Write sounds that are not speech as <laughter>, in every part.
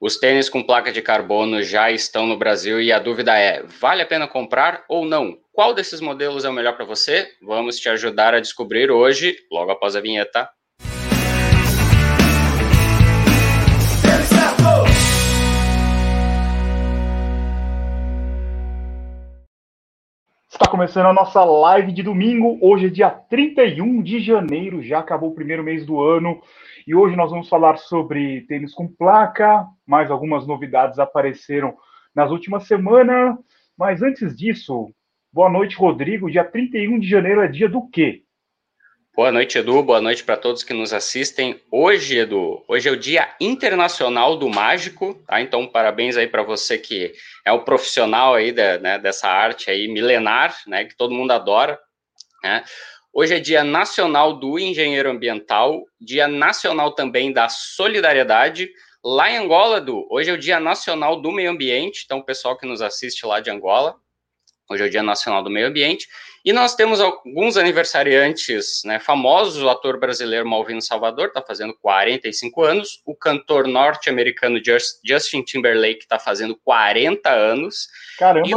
Os tênis com placa de carbono já estão no Brasil e a dúvida é: vale a pena comprar ou não? Qual desses modelos é o melhor para você? Vamos te ajudar a descobrir hoje, logo após a vinheta. Está começando a nossa live de domingo. Hoje é dia 31 de janeiro, já acabou o primeiro mês do ano. E hoje nós vamos falar sobre tênis com placa, mais algumas novidades apareceram nas últimas semanas. Mas antes disso, boa noite, Rodrigo. Dia 31 de janeiro é dia do quê? Boa noite, Edu. Boa noite para todos que nos assistem. Hoje, Edu, hoje é o Dia Internacional do Mágico, tá? Então, parabéns aí para você que é o profissional aí né, dessa arte aí milenar, né, que todo mundo adora, né? Hoje é Dia Nacional do Engenheiro Ambiental, Dia Nacional também da Solidariedade. Lá em Angola, Du, hoje é o Dia Nacional do Meio Ambiente, então o pessoal que nos assiste lá de Angola, hoje é o Dia Nacional do Meio Ambiente. E nós temos alguns aniversariantes né, famosos, o ator brasileiro Malvino Salvador está fazendo 45 anos, o cantor norte-americano Justin Timberlake está fazendo 40 anos. Caramba!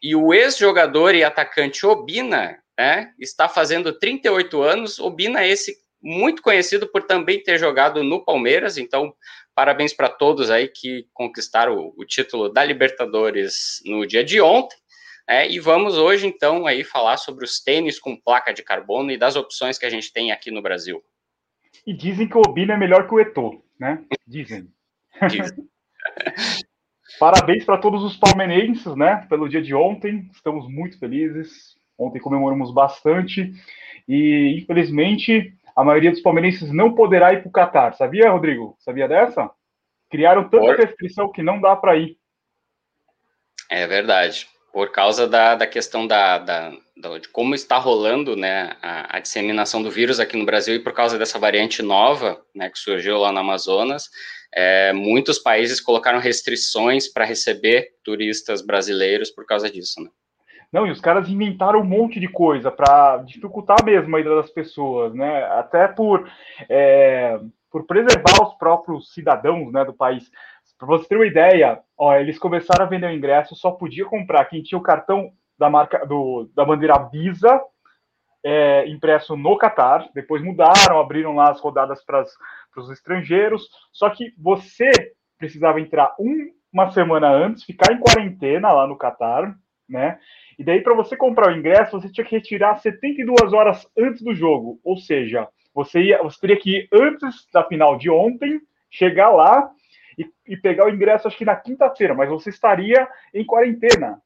E, e o ex-jogador e atacante Obina né, está fazendo 38 anos. O Bina é esse muito conhecido por também ter jogado no Palmeiras, então parabéns para todos aí que conquistaram o, o, título da Libertadores no dia de ontem. É, e vamos hoje então aí falar sobre os tênis com placa de carbono e das opções que a gente tem aqui no Brasil. E dizem que o Obina é melhor que o Eto'o, né? Dizem. Dizem. <laughs> <laughs> Parabéns para todos os palmeirenses, né? Pelo dia de ontem, estamos muito felizes. Ontem comemoramos bastante e, infelizmente, a maioria dos palmeirenses não poderá ir para o Catar. Sabia, Rodrigo? Sabia dessa? Criaram tanta Por... restrição que não dá para ir. É verdade. Por causa da, da questão da, da, da, de como está rolando né, a, a, disseminação do vírus aqui no Brasil e por causa dessa variante nova né, que surgiu lá no Amazonas, é, muitos países colocaram restrições para receber turistas brasileiros por causa disso. Né? Não, e os caras inventaram um monte de coisa para dificultar mesmo a ida das pessoas, né? Até por, é, por preservar os próprios cidadãos né, do país. Para você ter uma ideia, ó, eles começaram a vender o ingresso, só podia comprar quem tinha o cartão da marca do, da bandeira Visa é, impresso no Catar. Depois mudaram, abriram lá as rodadas para os estrangeiros. Só que você precisava entrar um, uma semana antes, ficar em quarentena lá no Catar, né? E daí, para você comprar o ingresso, você tinha que retirar 72 horas antes do jogo. Ou seja, você, ia, você teria que ir antes da final de ontem, chegar lá e, e pegar o ingresso, acho que na quinta-feira, mas você estaria em quarentena.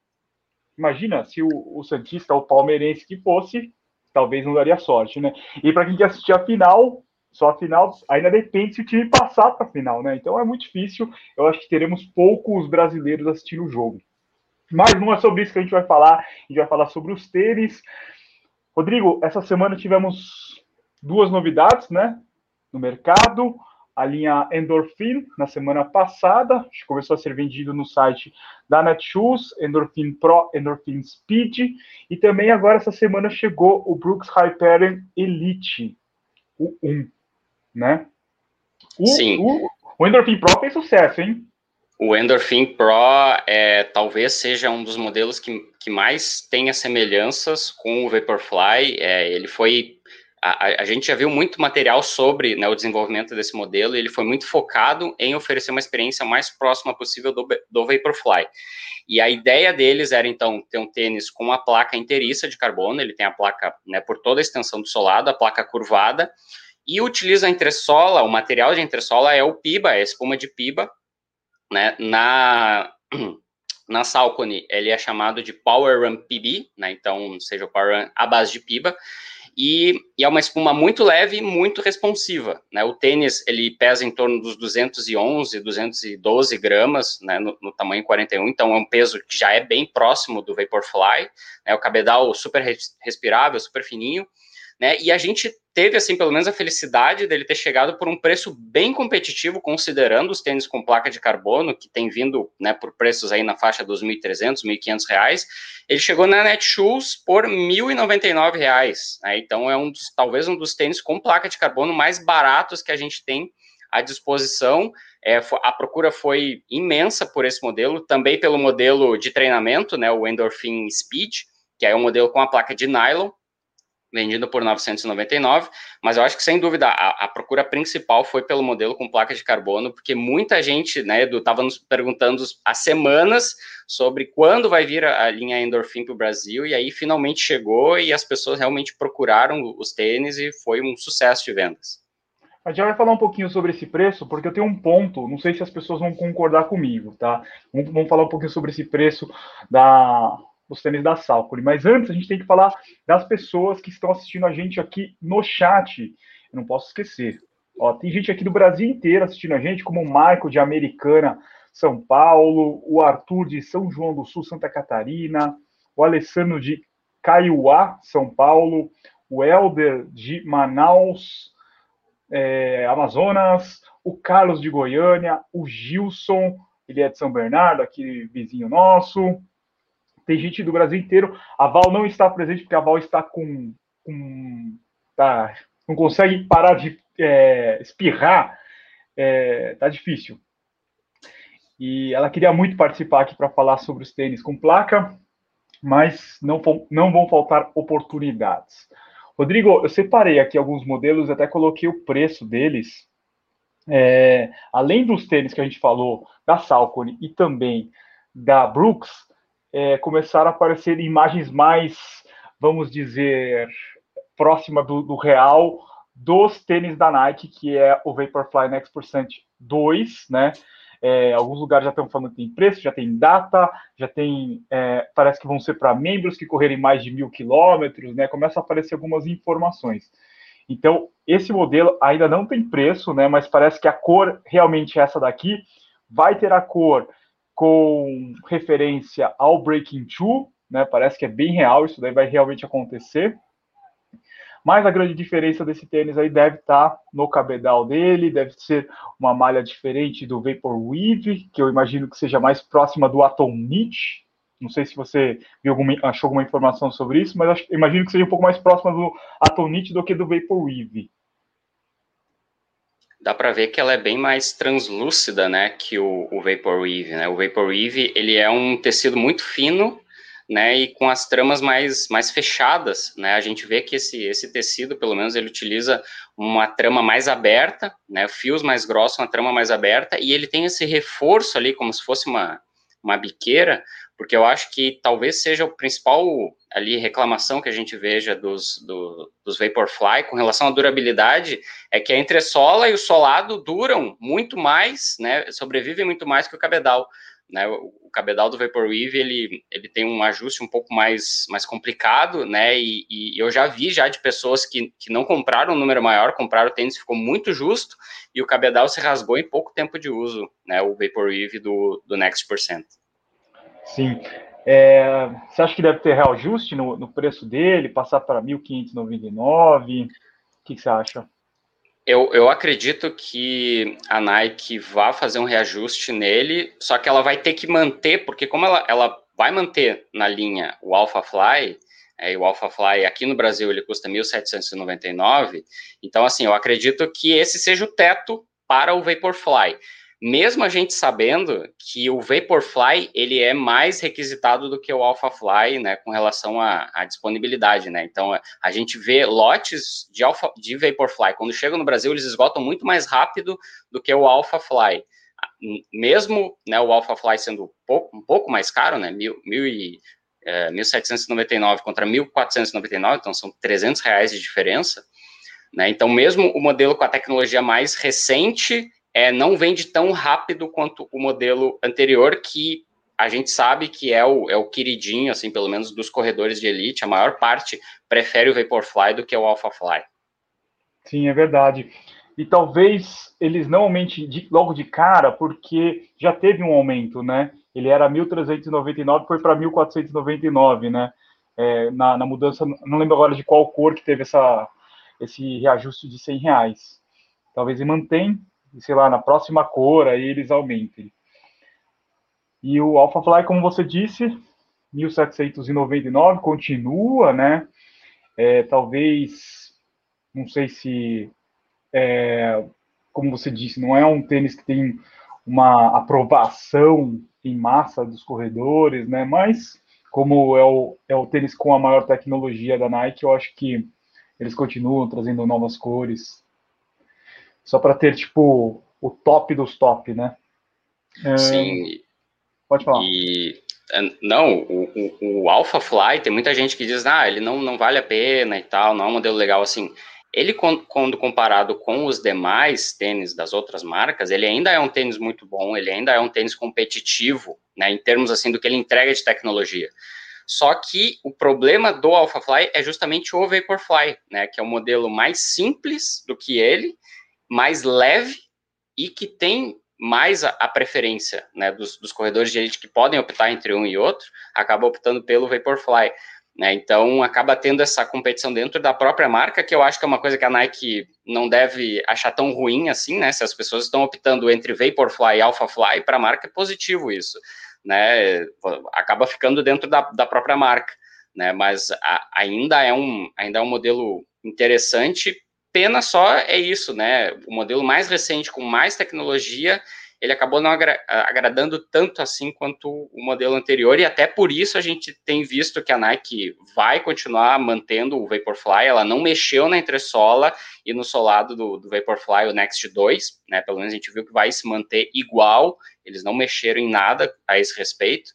Imagina se o, o Santista o Palmeirense que fosse, talvez não daria sorte, né? E para quem quer assistir a final, só a final ainda depende se o time passar para a final, né? Então é muito difícil. Eu acho que teremos poucos brasileiros assistindo o jogo. Mas não é sobre isso que a gente vai falar. A gente vai falar sobre os tênis. Rodrigo, essa semana tivemos duas novidades, né? No mercado. A linha Endorphin, na semana passada, começou a ser vendido no site da Netshoes, Endorphin Pro, Endorphin Speed. E também agora, essa semana, chegou o Brooks Hyperion Elite, o 1, né? O, Sim. O, o Endorphin Pro fez sucesso, hein? O Endorphin Pro é, talvez seja um dos modelos que, que mais tenha semelhanças com o Vaporfly. É, ele foi. A, a, gente já viu muito material sobre né, o desenvolvimento desse modelo e ele foi muito focado em oferecer uma experiência mais próxima possível do, do Vaporfly. E a ideia deles era, então, ter um tênis com uma placa inteiriça de carbono, ele tem a placa né, por toda a extensão do solado, a placa curvada, e utiliza a entressola, o material de entressola é o PIBA, é a espuma de PIBA, né? Na, <clears throat> na Salcone, ele é chamado de Power Run PB, né? Então, seja o Power Run à base de PIBA. E, e, é uma espuma muito leve e muito responsiva, né? O tênis, ele pesa em torno dos 211, 212 gramas, né? No, no tamanho 41, então é um peso que já é bem próximo do Vaporfly, né? O cabedal super respirável, super fininho, né? E a gente teve, assim, pelo menos a felicidade dele ter chegado por um preço bem competitivo, considerando os tênis com placa de carbono, que tem vindo, né, por preços aí na faixa dos 1.300, 1.500 reais. Ele chegou na Netshoes por 1.099 reais. Né? Então, é um dos, talvez um dos tênis com placa de carbono mais baratos que a gente tem à disposição. É, a procura foi imensa por esse modelo, também pelo modelo de treinamento, né, o Endorphin Speed, que é um modelo com a placa de nylon, vendido por 999, mas eu acho que sem dúvida a, a, procura principal foi pelo modelo com placa de carbono, porque muita gente, né, Edu, estava nos perguntando há semanas sobre quando vai vir a, a linha Endorphin para o Brasil, e aí finalmente chegou e as pessoas realmente procuraram os tênis e foi um sucesso de vendas. A gente vai falar um pouquinho sobre esse preço, porque eu tenho um ponto, não sei se as pessoas vão concordar comigo, tá? Vamos, vamos falar um pouquinho sobre esse preço da, os tênis da Salcone. Mas antes, a gente tem que falar das pessoas que estão assistindo a gente aqui no chat. Eu não posso esquecer. Ó, tem gente aqui do Brasil inteiro assistindo a gente, como o Marco de Americana, São Paulo, o Arthur de São João do Sul, Santa Catarina, o Alessandro de Caiuá, São Paulo, o Helder de Manaus, é, Amazonas, o Carlos de Goiânia, o Gilson, ele é de São Bernardo, aqui vizinho nosso, tem gente do Brasil inteiro. A Val não está presente porque a Val está com. com tá, não consegue parar de é, espirrar. É, tá difícil. E ela queria muito participar aqui para falar sobre os tênis com placa, mas não, não vão faltar oportunidades. Rodrigo, eu separei aqui alguns modelos, até coloquei o preço deles. É, além dos tênis que a gente falou, da Salcone e também da Brooks, é, começaram a aparecer imagens mais, vamos dizer, próxima do, do, real dos tênis da Nike, que é o Vaporfly Next Percent 2, né? É, alguns lugares já estão falando que tem preço, já tem data, já tem. É, parece que vão ser para membros que correrem mais de mil quilômetros, né? Começa a aparecer algumas informações. Então, esse modelo ainda não tem preço, né? Mas parece que a cor realmente é essa daqui. Vai ter a cor com referência ao Breaking Two, né? Parece que é bem real, isso daí vai realmente acontecer. Mas a grande diferença desse tênis aí deve estar no cabedal dele, deve ser uma malha diferente do Vapor Weave, que eu imagino que seja mais próxima do Atom Knit. Não sei se você viu alguma, achou alguma informação sobre isso, mas imagino que seja um pouco mais próxima do Atom Knit do que do Vapor Weave dá para ver que ela é bem mais translúcida, né, que o, o Vaporwave, né? O Vaporwave, ele é um tecido muito fino, né, e com as tramas mais, mais fechadas, né? A gente vê que esse, esse tecido, pelo menos, ele utiliza uma trama mais aberta, né, fios mais grossos, uma trama mais aberta, e ele tem esse reforço ali, como se fosse uma, uma biqueira, porque eu acho que talvez seja o principal ali reclamação que a gente veja dos, do, dos Vaporfly com relação à durabilidade é que a entressola e o solado duram muito mais, né, sobrevivem muito mais que o cabedal. Né, o cabedal do Vaporwave, ele, ele tem um ajuste um pouco mais, mais complicado, né, e, e eu já vi já de pessoas que, que não compraram um número maior, compraram o tênis, ficou muito justo, e o cabedal se rasgou em pouco tempo de uso, né, o Vaporwave do, do Next Percent. Sim. É, você acha que deve ter reajuste no, no preço dele, passar para 1.599? O que, que você acha? Eu, eu acredito que a Nike vai fazer um reajuste nele, só que ela vai ter que manter, porque como ela, ela vai manter na linha o Alpha Fly, é, o Alpha Fly aqui no Brasil ele custa 1.799, então assim, eu acredito que esse seja o teto para o Vaporfly mesmo a gente sabendo que o Vaporfly ele é mais requisitado do que o AlphaFly, né, com relação à, disponibilidade, né? Então a gente vê lotes de Alpha, de Vaporfly quando chegam no Brasil eles esgotam muito mais rápido do que o AlphaFly. Mesmo né, o AlphaFly sendo um pouco, um pouco mais caro, né, mil, mil e, é, 1.799 contra 1.499, então são 300 reais de diferença. Né? Então, mesmo o modelo com a tecnologia mais recente, é, não vende tão rápido quanto o modelo anterior, que a gente sabe que é o, é o queridinho, assim, pelo menos dos corredores de elite, a maior parte prefere o Vaporfly do que o AlphaFly. Sim, é verdade. E talvez eles não aumentem de, logo de cara, porque já teve um aumento, né? Ele era 1.399, foi para 1.499, né? É, na, na, mudança, não lembro agora de qual cor que teve essa, esse reajuste de 100 reais. Talvez ele mantenha, e sei lá, na próxima cor aí eles aumentem. E o AlphaFly, como você disse, 1799 continua, né? É, talvez, não sei se é, como você disse, não é um tênis que tem uma aprovação em massa dos corredores, né? Mas como é o, é o tênis com a maior tecnologia da Nike, eu acho que eles continuam trazendo novas cores. Só para ter, tipo, o top dos top, né? É... Sim. Pode falar. E é, não, o, o, o Alpha Fly, tem muita gente que diz, ah, ele não, não vale a pena e tal, não é um modelo legal assim. Ele, quando comparado com os demais tênis das outras marcas, ele ainda é um tênis muito bom, ele ainda é um tênis competitivo, né, em termos assim do que ele entrega de tecnologia. Só que o problema do AlphaFly é justamente o Vaporfly, né, que é um modelo mais simples do que ele, mais leve e que tem mais a, a preferência né, dos, dos, corredores de elite que podem optar entre um e outro, acaba optando pelo Vaporfly. Né, então, acaba tendo essa competição dentro da própria marca, que eu acho que é uma coisa que a Nike não deve achar tão ruim assim, né? Se as pessoas estão optando entre Vaporfly e AlphaFly, para a marca é positivo isso, né? Acaba ficando dentro da, da própria marca, né? Mas a, ainda, é um, ainda é um modelo interessante Pena só é isso, né? O modelo mais recente, com mais tecnologia, ele acabou não agra agradando tanto assim quanto o modelo anterior, e até por isso a gente tem visto que a Nike vai continuar mantendo o Vaporfly, ela não mexeu na entressola e no solado do, do Vaporfly, o Next 2, né? Pelo menos a gente viu que vai se manter igual, eles não mexeram em nada a esse respeito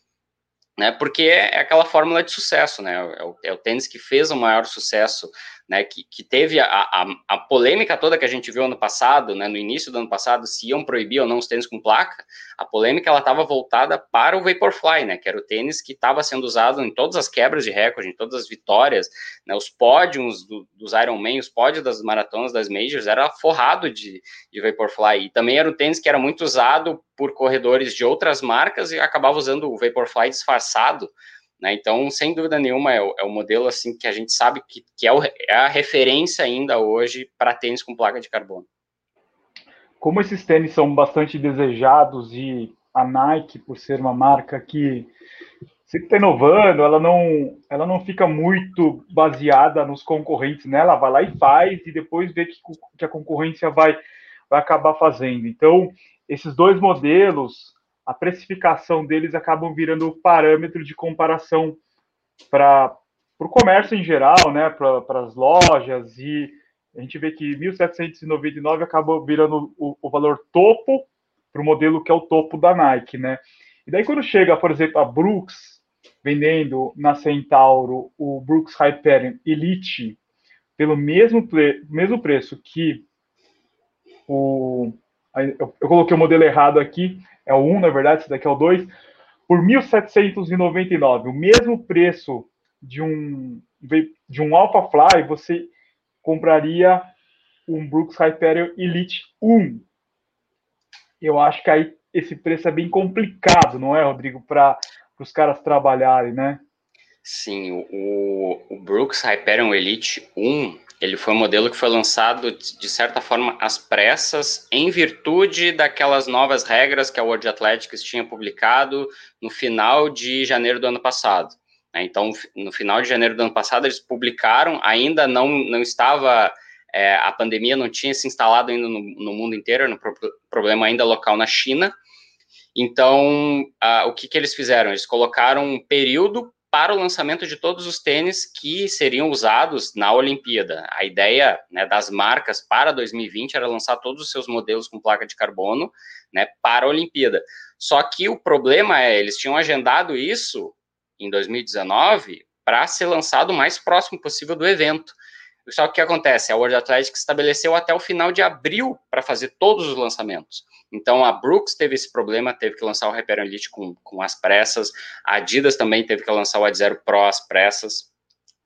né? Porque é aquela fórmula de sucesso, né? É o, é o tênis que fez o maior sucesso, né? Que, que teve a, a, a, polêmica toda que a gente viu ano passado, né? No início do ano passado, se iam proibir ou não os tênis com placa, a polêmica ela estava voltada para o Vaporfly, né? Que era o tênis que estava sendo usado em todas as quebras de recorde, em todas as vitórias, né? Os pódios do, dos Ironman, os pódios das maratonas, das majors, era forrado de, de Vaporfly. E também era um tênis que era muito usado por corredores de outras marcas e acabava usando o Vaporfly disfarçado, né? Então, sem dúvida nenhuma, é o, é o, modelo assim que a gente sabe que, que é, o, é a referência ainda hoje para tênis com placa de carbono. Como esses tênis são bastante desejados e a Nike, por ser uma marca que sempre está inovando, ela não, ela não fica muito baseada nos concorrentes, né? Ela vai lá e faz e depois vê que, que a concorrência vai, vai acabar fazendo. Então, esses dois modelos, a precificação deles acabam virando parâmetro de comparação para o comércio em geral, né, para as lojas, e a gente vê que 1.799 acabou virando o, o valor topo para o modelo que é o topo da Nike, né? E daí quando chega, por exemplo, a Brooks vendendo na Centauro o Brooks Hyperion Elite pelo mesmo, mesmo preço que o eu, eu coloquei o modelo errado aqui, é o 1, na verdade, esse daqui é o 2, por 1.799, o mesmo preço de um de um Alpha Fly, você compraria um Brooks Hyperion Elite 1. Eu acho que aí esse preço é bem complicado, não é, Rodrigo, para os caras trabalharem, né? Sim, o, o Brooks Hyperion Elite 1 ele foi um modelo que foi lançado, de certa forma, às pressas, em virtude daquelas novas regras que a World Athletics tinha publicado no final de janeiro do ano passado. Né? Então, no final de janeiro do ano passado, eles publicaram, ainda não, não estava, é, a pandemia não tinha se instalado ainda no, no mundo inteiro, pro, problema ainda local na China. Então, o que, que eles fizeram? Eles colocaram um período para o lançamento de todos os tênis que seriam usados na Olimpíada. A ideia né, das marcas para 2020 era lançar todos os seus modelos com placa de carbono né, para a Olimpíada. Só que o problema é, eles tinham agendado isso em 2019 para ser lançado o mais próximo possível do evento. Só que o que acontece? A World Athletics estabeleceu até o final de abril para fazer todos os lançamentos. Então a Brooks teve esse problema, teve que lançar o Hyperion Elite com, com as pressas, a Adidas também teve que lançar o Ad Zero Pro às pressas.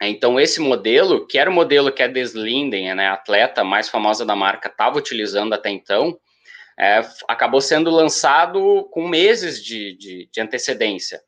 Então esse modelo, que era o modelo que a Deslinden, né, a atleta mais famosa da marca, estava utilizando até então, é, acabou sendo lançado com meses de, de, de antecedência.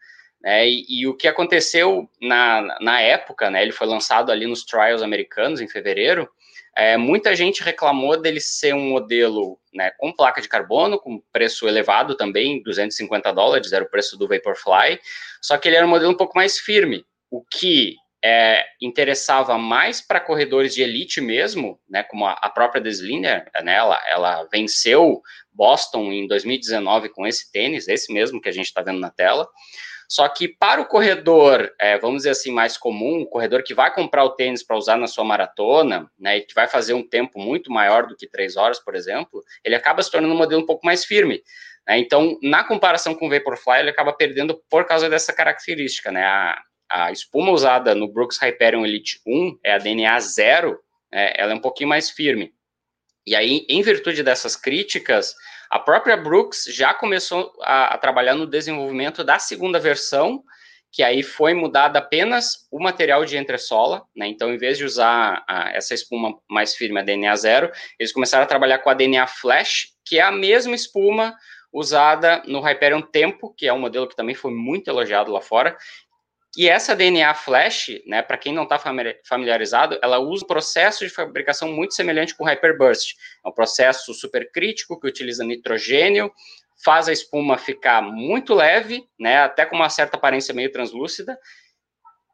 É, e, e, o que aconteceu na, na época, né, ele foi lançado ali nos trials americanos em fevereiro, é, muita gente reclamou dele ser um modelo né, com placa de carbono, com preço elevado também, 250 dólares, era o preço do Vaporfly, só que ele era um modelo um pouco mais firme, o que é, interessava mais para corredores de elite mesmo, né, como a, a própria Desliner, né, ela, ela venceu Boston em 2019 com esse tênis, esse mesmo que a gente está vendo na tela. Só que para o corredor, é, vamos dizer assim, mais comum, o corredor que vai comprar o tênis para usar na sua maratona, né, e que vai fazer um tempo muito maior do que três horas, por exemplo, ele acaba se tornando um modelo um pouco mais firme. Né? Então, na comparação com o Vaporfly, ele acaba perdendo por causa dessa característica. Né? A, a espuma usada no Brooks Hyperion Elite 1 é a DNA 0, é, ela é um pouquinho mais firme. E aí, em virtude dessas críticas, a própria Brooks já começou a, a, trabalhar no desenvolvimento da segunda versão, que aí foi mudada apenas o material de entressola, né? Então, em vez de usar a, essa espuma mais firme, a DNA zero, eles começaram a trabalhar com a DNA Flash, que é a mesma espuma usada no Hyperion Tempo, que é um modelo que também foi muito elogiado lá fora, e essa DNA Flash, né, para quem não está familiarizado, ela usa um processo de fabricação muito semelhante com o Hyperburst. É um processo supercrítico que utiliza nitrogênio, faz a espuma ficar muito leve, né, até com uma certa aparência meio translúcida,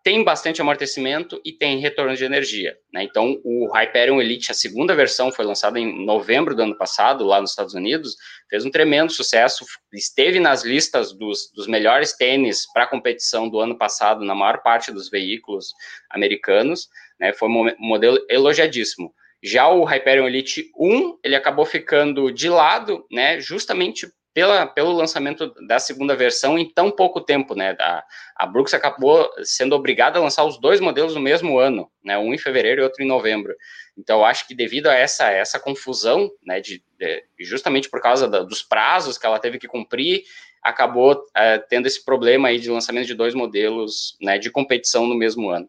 tem bastante amortecimento e tem retorno de energia. Né? Então, o Hyperion Elite, a segunda versão, foi lançada em novembro do ano passado, lá nos Estados Unidos, fez um tremendo sucesso, esteve nas listas dos, dos melhores tênis para competição do ano passado, na maior parte dos veículos americanos, né? foi um modelo elogiadíssimo. Já o Hyperion Elite 1, ele acabou ficando de lado, né, justamente pela, pelo lançamento da segunda versão em tão pouco tempo, né? A, a Brooks acabou sendo obrigada a lançar os dois modelos no mesmo ano, né? Um em fevereiro e outro em novembro. Então, eu acho que devido a essa, essa confusão, né, de, de justamente por causa da, dos prazos que ela teve que cumprir, acabou é, tendo esse problema aí de lançamento de dois modelos, né, de competição no mesmo ano.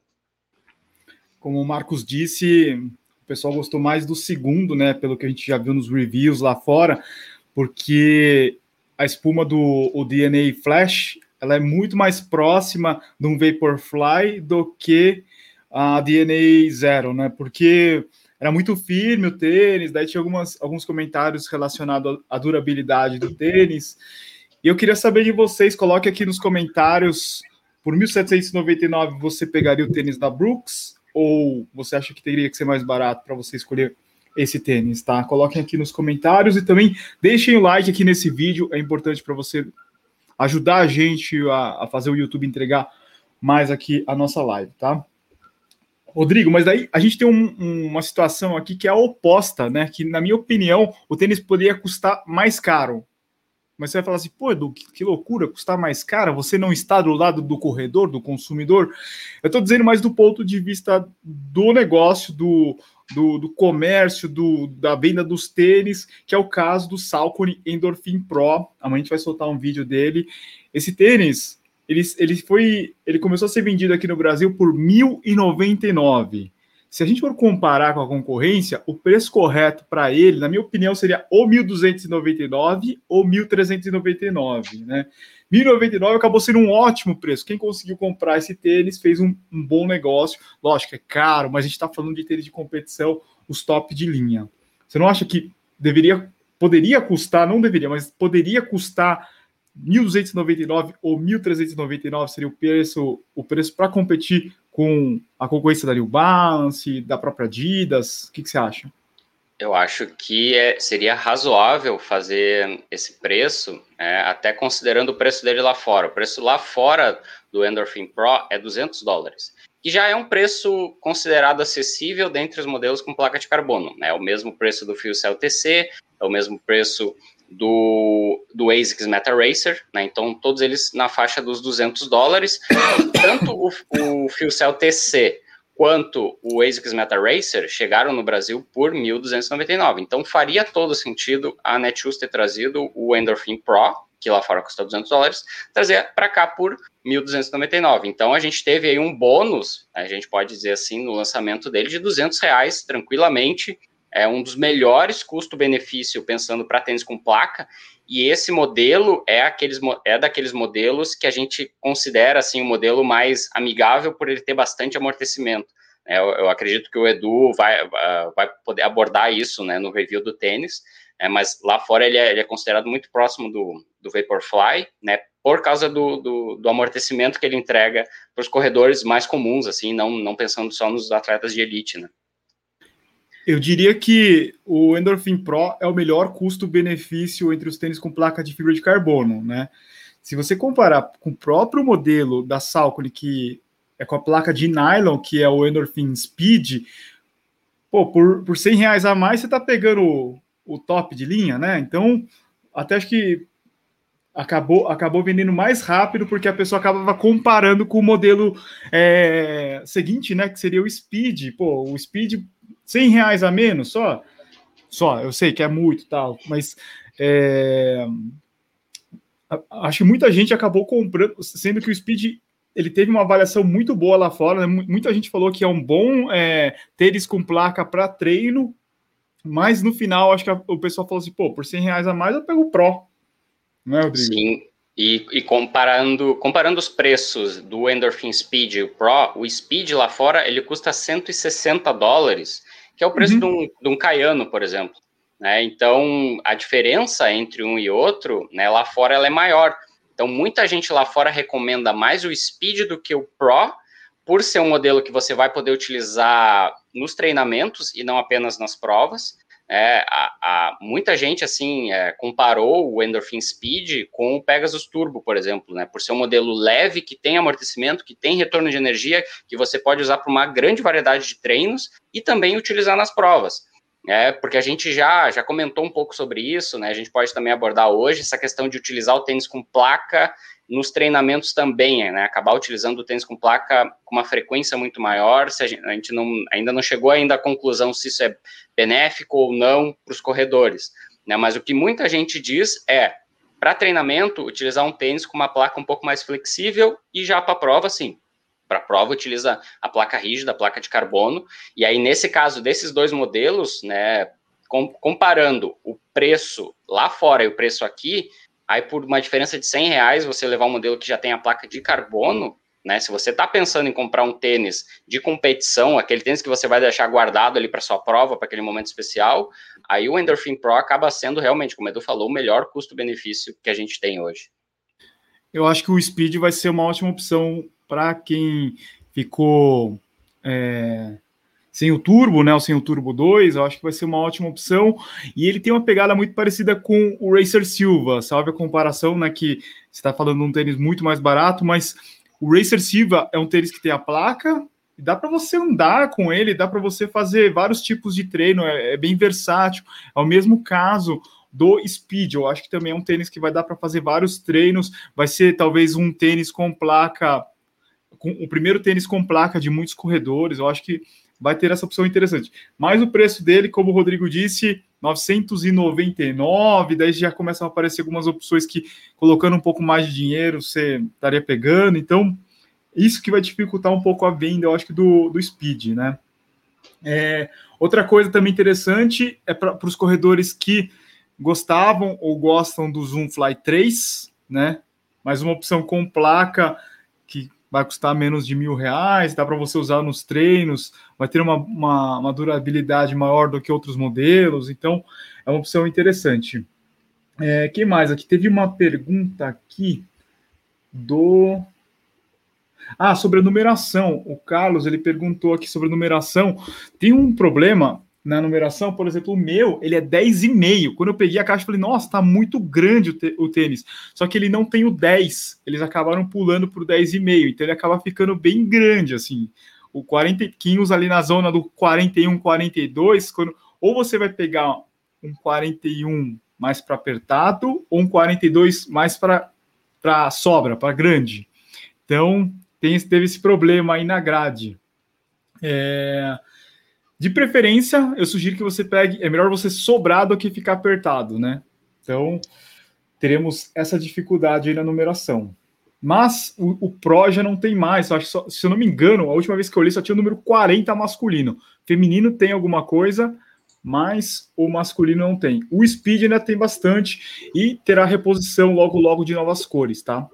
Como o Marcos disse, o pessoal gostou mais do segundo, né, pelo que a gente já viu nos reviews lá fora, porque a espuma do o DNA Flash ela é muito mais próxima de um Vaporfly do que a DNA Zero, né? Porque era muito firme o tênis, daí tinha algumas, alguns comentários relacionados à durabilidade do tênis. E eu queria saber de vocês, coloque aqui nos comentários, por 1.799 você pegaria o tênis da Brooks ou você acha que teria que ser mais barato para você escolher esse tênis, tá? Coloquem aqui nos comentários e também deixem o like aqui nesse vídeo, é importante para você ajudar a gente a, a, fazer o YouTube entregar mais aqui a nossa live, tá? Rodrigo, mas daí a gente tem um, um, uma situação aqui que é oposta, né? Que, na minha opinião, o tênis poderia custar mais caro. Mas você vai falar assim, pô, Edu, que, que loucura, custar mais caro, você não está do lado do corredor, do consumidor. Eu estou dizendo mais do ponto de vista do negócio, do, do, do comércio, do, da venda dos tênis, que é o caso do Salcone Endorphin Pro. Amanhã a gente vai soltar um vídeo dele. Esse tênis, ele, ele foi, ele começou a ser vendido aqui no Brasil por R$ 1.099. Se a gente for comparar com a concorrência, o preço correto para ele, na minha opinião, seria ou 1.299 ou 1.399, né? 1.099 acabou sendo um ótimo preço. Quem conseguiu comprar esse tênis fez um, um bom negócio. Lógico, é caro, mas a gente está falando de tênis de competição, os top de linha. Você não acha que deveria, poderia custar, não deveria, mas poderia custar 1.299 ou 1.399 seria o preço, o preço para competir com a concorrência da New Balance, da própria Adidas? O que, que você acha? Eu acho que é, seria razoável fazer esse preço, é, até considerando o preço dele lá fora. O preço lá fora do Endorphin Pro é 200 dólares, que já é um preço considerado acessível dentre os modelos com placa de carbono. É o mesmo preço do Fuel Cell TC, é o mesmo preço do, do ASICS Meta Racer, né? então todos eles na faixa dos 200 dólares. Tanto o, o Cell TC quanto o ASICS Meta Racer chegaram no Brasil por 1.299. Então faria todo sentido a Netshoes ter trazido o Endorphin Pro, que lá fora custa 200 dólares, trazer para cá por 1.299. Então a gente teve aí um bônus, a gente pode dizer assim, no lançamento dele de 200 reais tranquilamente. É um dos melhores custo-benefício pensando para tênis com placa. E esse modelo é, aqueles, é daqueles modelos que a gente considera assim o um modelo mais amigável por ele ter bastante amortecimento. É, eu, eu, acredito que o Edu vai, vai poder abordar isso né, no review do tênis, é, mas lá fora ele é, ele é, considerado muito próximo do, do Vaporfly, né, por causa do, do, do amortecimento que ele entrega para os corredores mais comuns, assim, não, não pensando só nos atletas de elite, né. Eu diria que o Endorphin Pro é o melhor custo-benefício entre os tênis com placa de fibra de carbono, né? Se você comparar com o próprio modelo da Salcone, que é com a placa de nylon, que é o Endorphin Speed, pô, por, por 100 reais a mais, você está pegando o, o, top de linha, né? Então, até acho que acabou, acabou vendendo mais rápido, porque a pessoa acabava comparando com o modelo é, seguinte, né? Que seria o Speed. Pô, o Speed 100 reais a menos só? Só, eu sei que é muito tal, mas é, acho que muita gente acabou comprando, sendo que o Speed ele teve uma avaliação muito boa lá fora. Né? Muita gente falou que é um bom é, tênis com placa para treino, mas no final acho que a, o pessoal falou assim: pô, por 100 reais a mais eu pego o Pro, não é, Rodrigo? Sim. E, e, comparando, comparando os preços do Endorphin Speed e o Pro, o Speed lá fora ele custa 160 dólares que é o preço uhum. de, um, de um Caiano, por exemplo. Né? Então, a diferença entre um e outro, né, lá fora, ela é maior. Então, muita gente lá fora recomenda mais o Speed do que o Pro, por ser um modelo que você vai poder utilizar nos treinamentos e não apenas nas provas. É, a, a, muita gente assim é, comparou o Endorphin Speed com o Pegasus Turbo, por exemplo, né, por ser um modelo leve que tem amortecimento, que tem retorno de energia, que você pode usar para uma grande variedade de treinos e também utilizar nas provas. É, porque a gente já, já comentou um pouco sobre isso, né? A gente pode também abordar hoje essa questão de utilizar o tênis com placa nos treinamentos também, né? Acabar utilizando o tênis com placa com uma frequência muito maior. Se a gente, a gente não, ainda não chegou ainda à conclusão se isso é benéfico ou não para os corredores, né? Mas o que muita gente diz é para treinamento utilizar um tênis com uma placa um pouco mais flexível e já para prova, sim para prova utiliza a placa rígida, a placa de carbono, e aí nesse caso desses dois modelos, né, com, comparando o preço lá fora e o preço aqui, aí por uma diferença de 100 reais você levar um modelo que já tem a placa de carbono, né, se você está pensando em comprar um tênis de competição, aquele tênis que você vai deixar guardado ali para sua prova, para aquele momento especial, aí o Endorphin Pro acaba sendo realmente, como o Edu falou, o melhor custo-benefício que a gente tem hoje. Eu acho que o Speed vai ser uma ótima opção para quem ficou é, sem o turbo, né, ou sem o turbo 2, eu acho que vai ser uma ótima opção. E ele tem uma pegada muito parecida com o Racer Silva, salve a comparação, né, que você está falando de um tênis muito mais barato, mas o Racer Silva é um tênis que tem a placa, dá para você andar com ele, dá para você fazer vários tipos de treino, é, é, bem versátil. É o mesmo caso do Speed, eu acho que também é um tênis que vai dar para fazer vários treinos, vai ser talvez um tênis com placa com o primeiro tênis com placa de muitos corredores, eu acho que vai ter essa opção interessante. Mas o preço dele, como o Rodrigo disse, 999, daí já começam a aparecer algumas opções que colocando um pouco mais de dinheiro você estaria pegando, então isso que vai dificultar um pouco a venda, eu acho que do, do Speed, né? É, outra coisa também interessante é para os corredores que gostavam ou gostam do Zoom Fly 3, né? Mais uma opção com placa vai custar menos de mil reais, dá para você usar nos treinos, vai ter uma, uma, uma, durabilidade maior do que outros modelos, então é uma opção interessante. É, quem mais? Aqui teve uma pergunta aqui do. Ah, sobre a numeração. O Carlos ele perguntou aqui sobre a numeração. Tem um problema na numeração, por exemplo, o meu, ele é 10,5. Quando eu peguei a caixa, falei, nossa, tá muito grande o, tênis. Só que ele não tem o 10. Eles acabaram pulando pro 10,5. Então ele acaba ficando bem grande, assim. O 40 quilos ali na zona do 41, 42, quando ou você vai pegar um 41 mais para apertado ou um 42 mais para sobra, para grande. Então, tem, teve esse problema aí na grade. É, de preferência, eu sugiro que você pegue. É melhor você sobrar do que ficar apertado, né? Então, teremos essa dificuldade aí na numeração. Mas o, o Pro já não tem mais. Eu só, se eu não me engano, a última vez que eu li só tinha o número 40 masculino. Feminino tem alguma coisa, mas o masculino não tem. O Speed ainda tem bastante e terá reposição logo logo de novas cores, tá?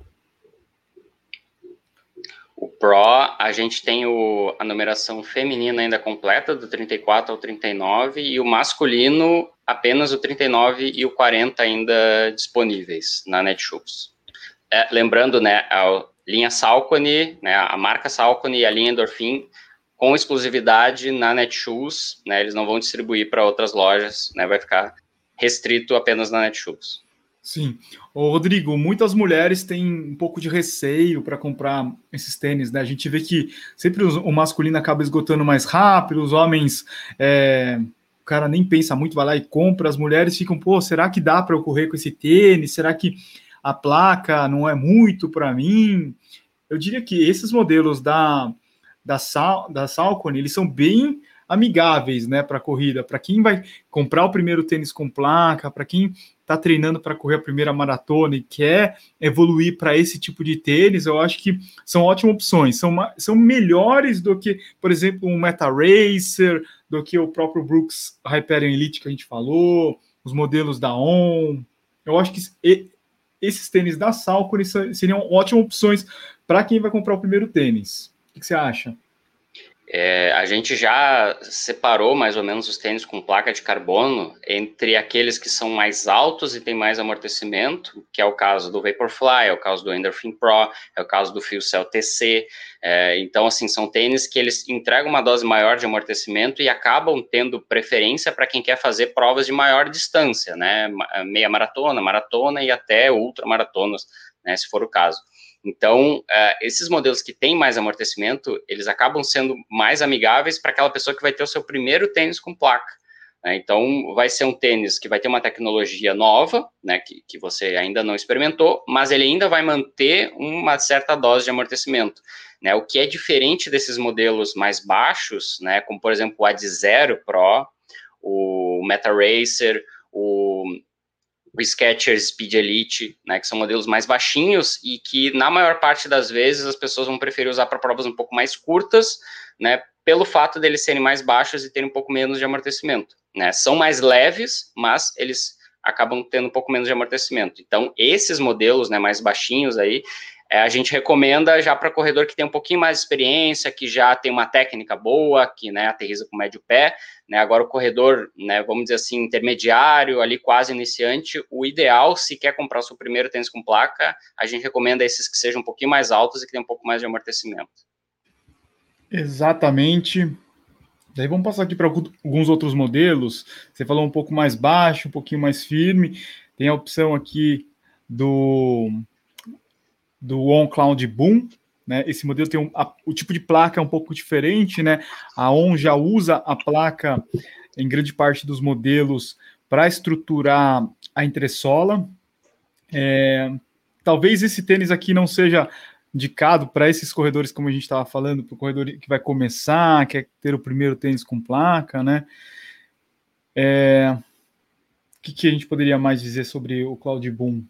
Pro, a gente tem o, a numeração feminina ainda completa, do 34 ao 39, e o masculino apenas o 39 e o 40 ainda disponíveis na Netshoes. É, lembrando, né, a linha Salcone, né, a marca Salcone e a linha Endorphin com exclusividade na Netshoes, né, eles não vão distribuir para outras lojas, né, vai ficar restrito apenas na Netshoes. Sim. Ô, Rodrigo, muitas mulheres têm um pouco de receio para comprar esses tênis, né? A gente vê que sempre o masculino acaba esgotando mais rápido, os homens, é, o cara nem pensa muito, vai lá e compra, as mulheres ficam, pô, será que dá para eu correr com esse tênis? Será que a placa não é muito para mim? Eu diria que esses modelos da, da, Sal, da Salcone, eles são bem amigáveis, né, para corrida, para quem vai comprar o primeiro tênis com placa, para quem está treinando para correr a primeira maratona e quer evoluir para esse tipo de tênis, eu acho que são ótimas opções. São, são melhores do que, por exemplo, um Meta Racer, do que o próprio Brooks Hyperion Elite que a gente falou, os modelos da ON. Eu acho que esses tênis da Salcone seriam ótimas opções para quem vai comprar o primeiro tênis. O que você acha? É, a gente já separou mais ou menos os tênis com placa de carbono entre aqueles que são mais altos e têm mais amortecimento, que é o caso do Vaporfly, é o caso do Endorphin Pro, é o caso do FuelCell TC. É, então, assim, são tênis que eles entregam uma dose maior de amortecimento e acabam tendo preferência para quem quer fazer provas de maior distância, né? Meia maratona, maratona e até ultramaratonas, né? Se for o caso. Então, uh, esses modelos que têm mais amortecimento, eles acabam sendo mais amigáveis para aquela pessoa que vai ter o seu primeiro tênis com placa. Né? Então, vai ser um tênis que vai ter uma tecnologia nova, né, que, que você ainda não experimentou, mas ele ainda vai manter uma certa dose de amortecimento. Né? O que é diferente desses modelos mais baixos, né, como por exemplo o Ad Zero Pro, o Meta Racer, o o Skechers Speed Elite, né, que são modelos mais baixinhos e que na maior parte das vezes as pessoas vão preferir usar para provas um pouco mais curtas, né, pelo fato deles serem mais baixos e terem um pouco menos de amortecimento, né? São mais leves, mas eles acabam tendo um pouco menos de amortecimento. Então, esses modelos, né, mais baixinhos aí, é, a gente recomenda já para corredor que tem um pouquinho mais de experiência, que já tem uma técnica boa, que né, aterriza com médio pé. Né, agora o corredor, né, vamos dizer assim, intermediário, ali quase iniciante, o ideal, se quer comprar o seu primeiro tênis com placa, a gente recomenda esses que sejam um pouquinho mais altos e que tenham um pouco mais de amortecimento. Exatamente. Daí vamos passar aqui para alguns outros modelos. Você falou um pouco mais baixo, um pouquinho mais firme. Tem a opção aqui do do On Cloud Boom. Né? Esse modelo tem um, a, o tipo de placa é um pouco diferente, né? A On já usa a placa em grande parte dos modelos para estruturar a entressola. É, talvez esse tênis aqui não seja indicado para esses corredores, como a gente estava falando, para o corredor que vai começar, quer ter o primeiro tênis com placa, né? É, o que, que a gente poderia mais dizer sobre o Cloud Boom?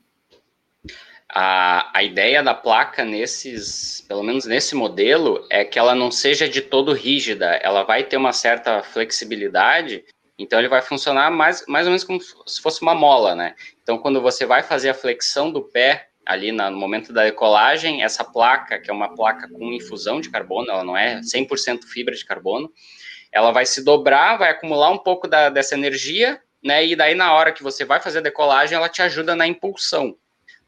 A, a ideia da placa nesses, pelo menos nesse modelo, é que ela não seja de todo rígida, ela vai ter uma certa flexibilidade, então ele vai funcionar mais, mais ou menos como se fosse uma mola, né? Então quando você vai fazer a flexão do pé ali no momento da decolagem, essa placa, que é uma placa com infusão de carbono, ela não é 100% fibra de carbono, ela vai se dobrar, vai acumular um pouco da, dessa energia, né? E daí na hora que você vai fazer a decolagem, ela te ajuda na impulsão.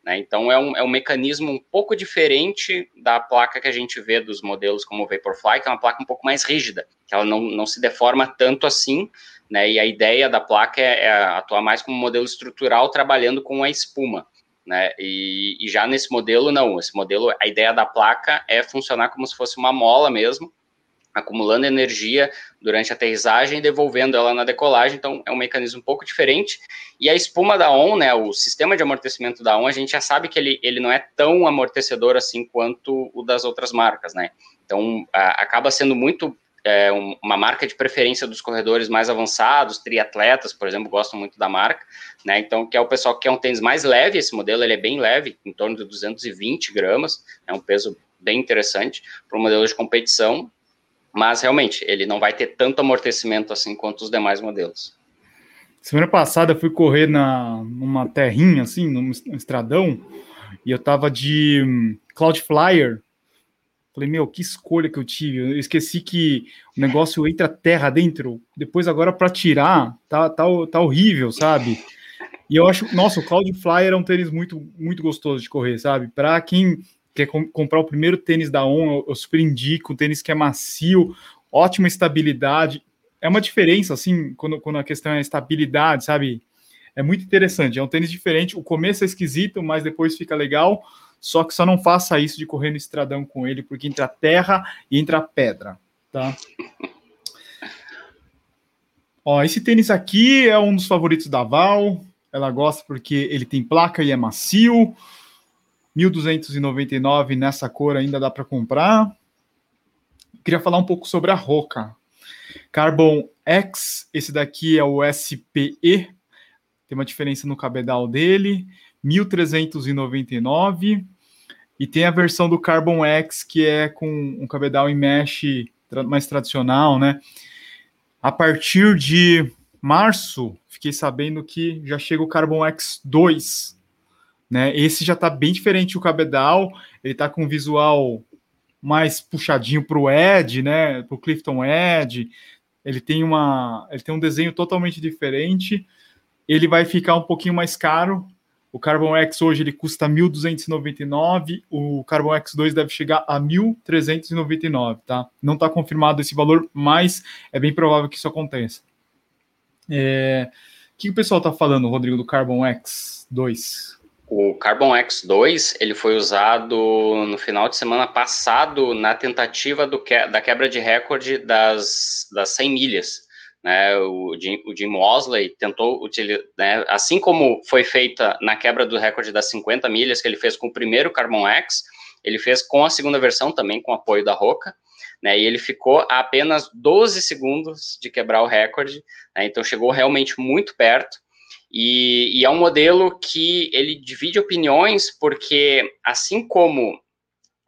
Né? Então, é um, é um mecanismo um pouco diferente da placa que a gente vê dos modelos como o Vaporfly, que é uma placa um pouco mais rígida, que ela não, não se deforma tanto assim, né? e a ideia da placa é, é atuar mais como modelo estrutural, trabalhando com a espuma. Né? E, e, já nesse modelo, não. Esse modelo, a ideia da placa é funcionar como se fosse uma mola mesmo, acumulando energia durante a aterrissagem e devolvendo ela na decolagem, então é um mecanismo um pouco diferente. E a espuma da ON, né, o sistema de amortecimento da ON, a gente já sabe que ele, ele não é tão amortecedor assim quanto o das outras marcas, né? Então a, acaba sendo muito é, uma marca de preferência dos corredores mais avançados, triatletas, por exemplo, gostam muito da marca, né? Então, que é o pessoal que quer um tênis mais leve, esse modelo ele é bem leve, em torno de 220 gramas, é um peso bem interessante para o modelo de competição, mas realmente ele não vai ter tanto amortecimento assim quanto os demais modelos. Semana passada eu fui correr na numa terrinha assim, num estradão, e eu tava de hum, Cloud Flyer. Falei, meu, que escolha que eu tive. Eu esqueci que o negócio entra terra dentro. Depois, agora, para tirar, tá, tá, tá horrível, sabe? E eu acho, nossa, o Cloud Flyer é um tênis muito, muito gostoso de correr, sabe? Para quem quer com, comprar o primeiro tênis da ON, eu, super indico, um tênis que é macio, ótima estabilidade. É uma diferença, assim, quando, quando a questão é estabilidade, sabe? É muito interessante. É um tênis diferente. O começo é esquisito, mas depois fica legal. Só que só não faça isso de correr no estradão com ele, porque entra terra e entra pedra, tá? Ó, esse tênis aqui é um dos favoritos da Val. Ela gosta porque ele tem placa e é macio. 1.299 nessa cor ainda dá para comprar. Queria falar um pouco sobre a Roca. Carbon X, esse daqui é o SPE. Tem uma diferença no cabedal dele. 1.399. E tem a versão do Carbon X, que é com um cabedal em mesh mais tradicional, né? A partir de março, fiquei sabendo que já chega o Carbon X2, né? Esse já tá bem diferente o cabedal, ele tá com um visual mais puxadinho para o Ed, né? Para o Clifton Ed. Ele tem uma, ele tem um desenho totalmente diferente. Ele vai ficar um pouquinho mais caro, o Carbon X hoje ele custa 1.299, o Carbon X2 deve chegar a 1.399, tá? Não está confirmado esse valor, mas é bem provável que isso aconteça. É... O que o pessoal está falando, Rodrigo, do Carbon X2? O Carbon X2 ele foi usado no final de semana passado na tentativa que... da quebra de recorde das, das 100 milhas né, o, Jim, o Jim Mosley tentou utilizar, né, assim como foi feita na quebra do recorde das 50 milhas que ele fez com o primeiro Carbon X, ele fez com a segunda versão também, com apoio da Roca, né, e ele ficou a apenas 12 segundos de quebrar o recorde, né, então chegou realmente muito perto, e, e é um modelo que ele divide opiniões, porque assim como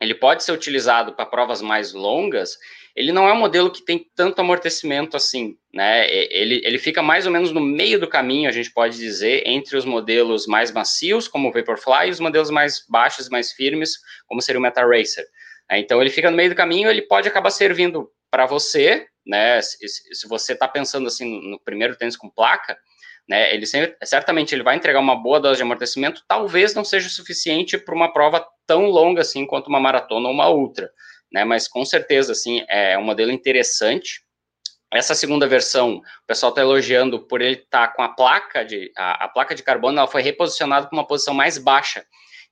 ele pode ser utilizado para provas mais longas, ele não é um modelo que tem tanto amortecimento assim, né? Ele, ele fica mais ou menos no meio do caminho, a gente pode dizer, entre os modelos mais macios, como o Vaporfly, e os modelos mais baixos, mais firmes, como seria o Meta Racer. É, então, ele fica no meio do caminho, ele pode acabar servindo para você, né? Se, se você está pensando assim no primeiro tênis com placa, né? Ele sempre, certamente ele vai entregar uma boa dose de amortecimento, talvez não seja suficiente para uma prova tão longa assim quanto uma maratona ou uma ultra né? Mas com certeza, assim, é um modelo interessante. Essa segunda versão, o pessoal está elogiando por ele estar tá com a placa de a, a, placa de carbono, ela foi reposicionada para uma posição mais baixa.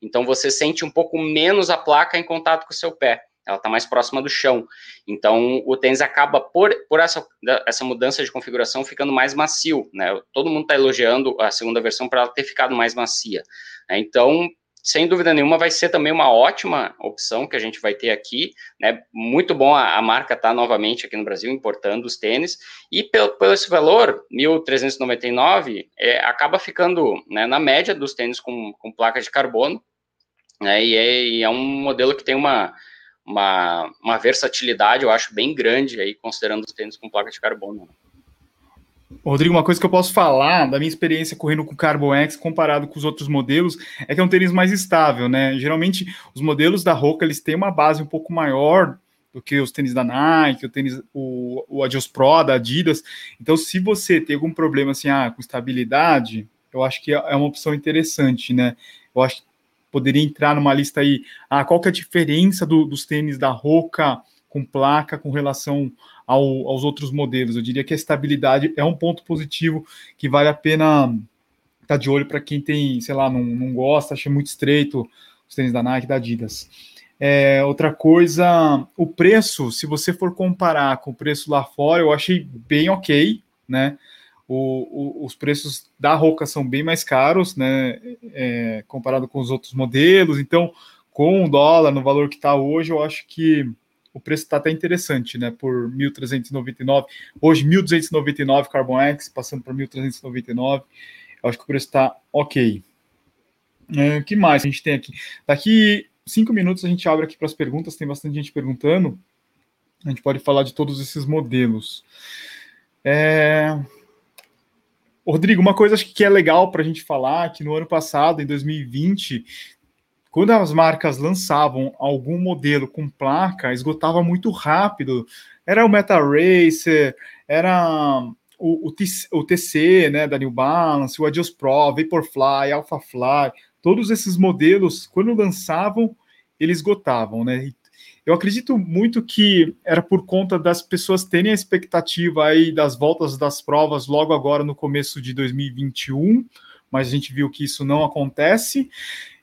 Então você sente um pouco menos a placa em contato com o seu pé. Ela está mais próxima do chão. Então o tênis acaba por, por essa, essa mudança de configuração ficando mais macio, né? Todo mundo está elogiando a segunda versão para ela ter ficado mais macia. Né? Então sem dúvida nenhuma, vai ser também uma ótima opção que a gente vai ter aqui, né? Muito bom a, a marca estar tá novamente aqui no Brasil importando os tênis, e pelo, pelo esse valor, 1.399, é, acaba ficando né, na média dos tênis com, com placa de carbono, né? E é, e é um modelo que tem uma, uma, uma versatilidade, eu acho, bem grande aí, considerando os tênis com placa de carbono. Rodrigo, uma coisa que eu posso falar da minha experiência correndo com o Carbon X comparado com os outros modelos é que é um tênis mais estável, né? Geralmente os modelos da Roca eles têm uma base um pouco maior do que os tênis da Nike, o tênis o, o Adios Pro da Adidas. Então, se você tem algum problema assim, ah, com estabilidade, eu acho que é uma opção interessante, né? Eu acho que poderia entrar numa lista aí, ah, qual que é a diferença do, dos tênis da Roca com placa com relação ao, aos outros modelos. Eu diria que a estabilidade é um ponto positivo que vale a pena estar tá de olho para quem tem, sei lá, não, não gosta, acha muito estreito os tênis da Nike, da Adidas. É, outra coisa, o preço, se você for comparar com o preço lá fora, eu achei bem ok, né? O, o, os preços da Roca são bem mais caros, né? É, comparado com os outros modelos. Então, com o dólar no valor que está hoje, eu acho que o preço está até interessante, né? Por 1.399. Hoje, 1.299 Carbon X, passando para 1.399. Eu acho que o preço está ok. O é, que mais a gente tem aqui? Daqui cinco minutos a gente abre aqui para as perguntas. Tem bastante gente perguntando. A gente pode falar de todos esses modelos. É... Rodrigo, uma coisa acho que é legal para a gente falar, que no ano passado, em 2020, quando as marcas lançavam algum modelo com placa, esgotava muito rápido. Era o Meta Racer, era o, o, o TC, né, da New Balance, o Adios Pro, Vaporfly, Alphafly, todos esses modelos, quando lançavam, eles esgotavam, né? Eu acredito muito que era por conta das pessoas terem a expectativa aí das voltas das provas logo agora no começo de 2021, mas a gente viu que isso não acontece.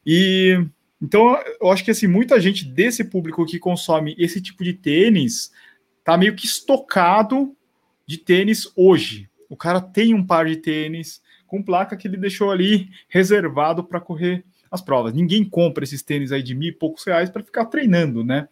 E então eu acho que assim, muita gente desse público que consome esse tipo de tênis tá meio que estocado de tênis hoje. O cara tem um par de tênis com placa que ele deixou ali reservado para correr as provas. Ninguém compra esses tênis aí de mil e poucos reais para ficar treinando, né?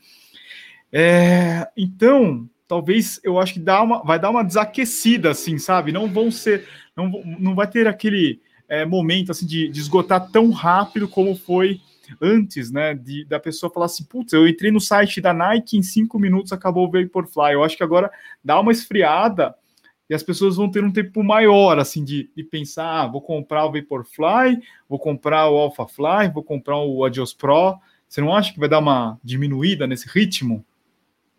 É, então, talvez eu acho que dá uma, vai dar uma desaquecida, assim, sabe? Não vão ser, não, não vai ter aquele é, momento assim de, de, esgotar tão rápido como foi antes, né? De, da pessoa falar assim, putz, eu entrei no site da Nike em cinco minutos acabou o Vaporfly. Eu acho que agora dá uma esfriada e as pessoas vão ter um tempo maior, assim, de, de pensar, ah, vou comprar o Vaporfly, vou comprar o AlphaFly, vou comprar o Adios Pro. Você não acha que vai dar uma diminuída nesse ritmo?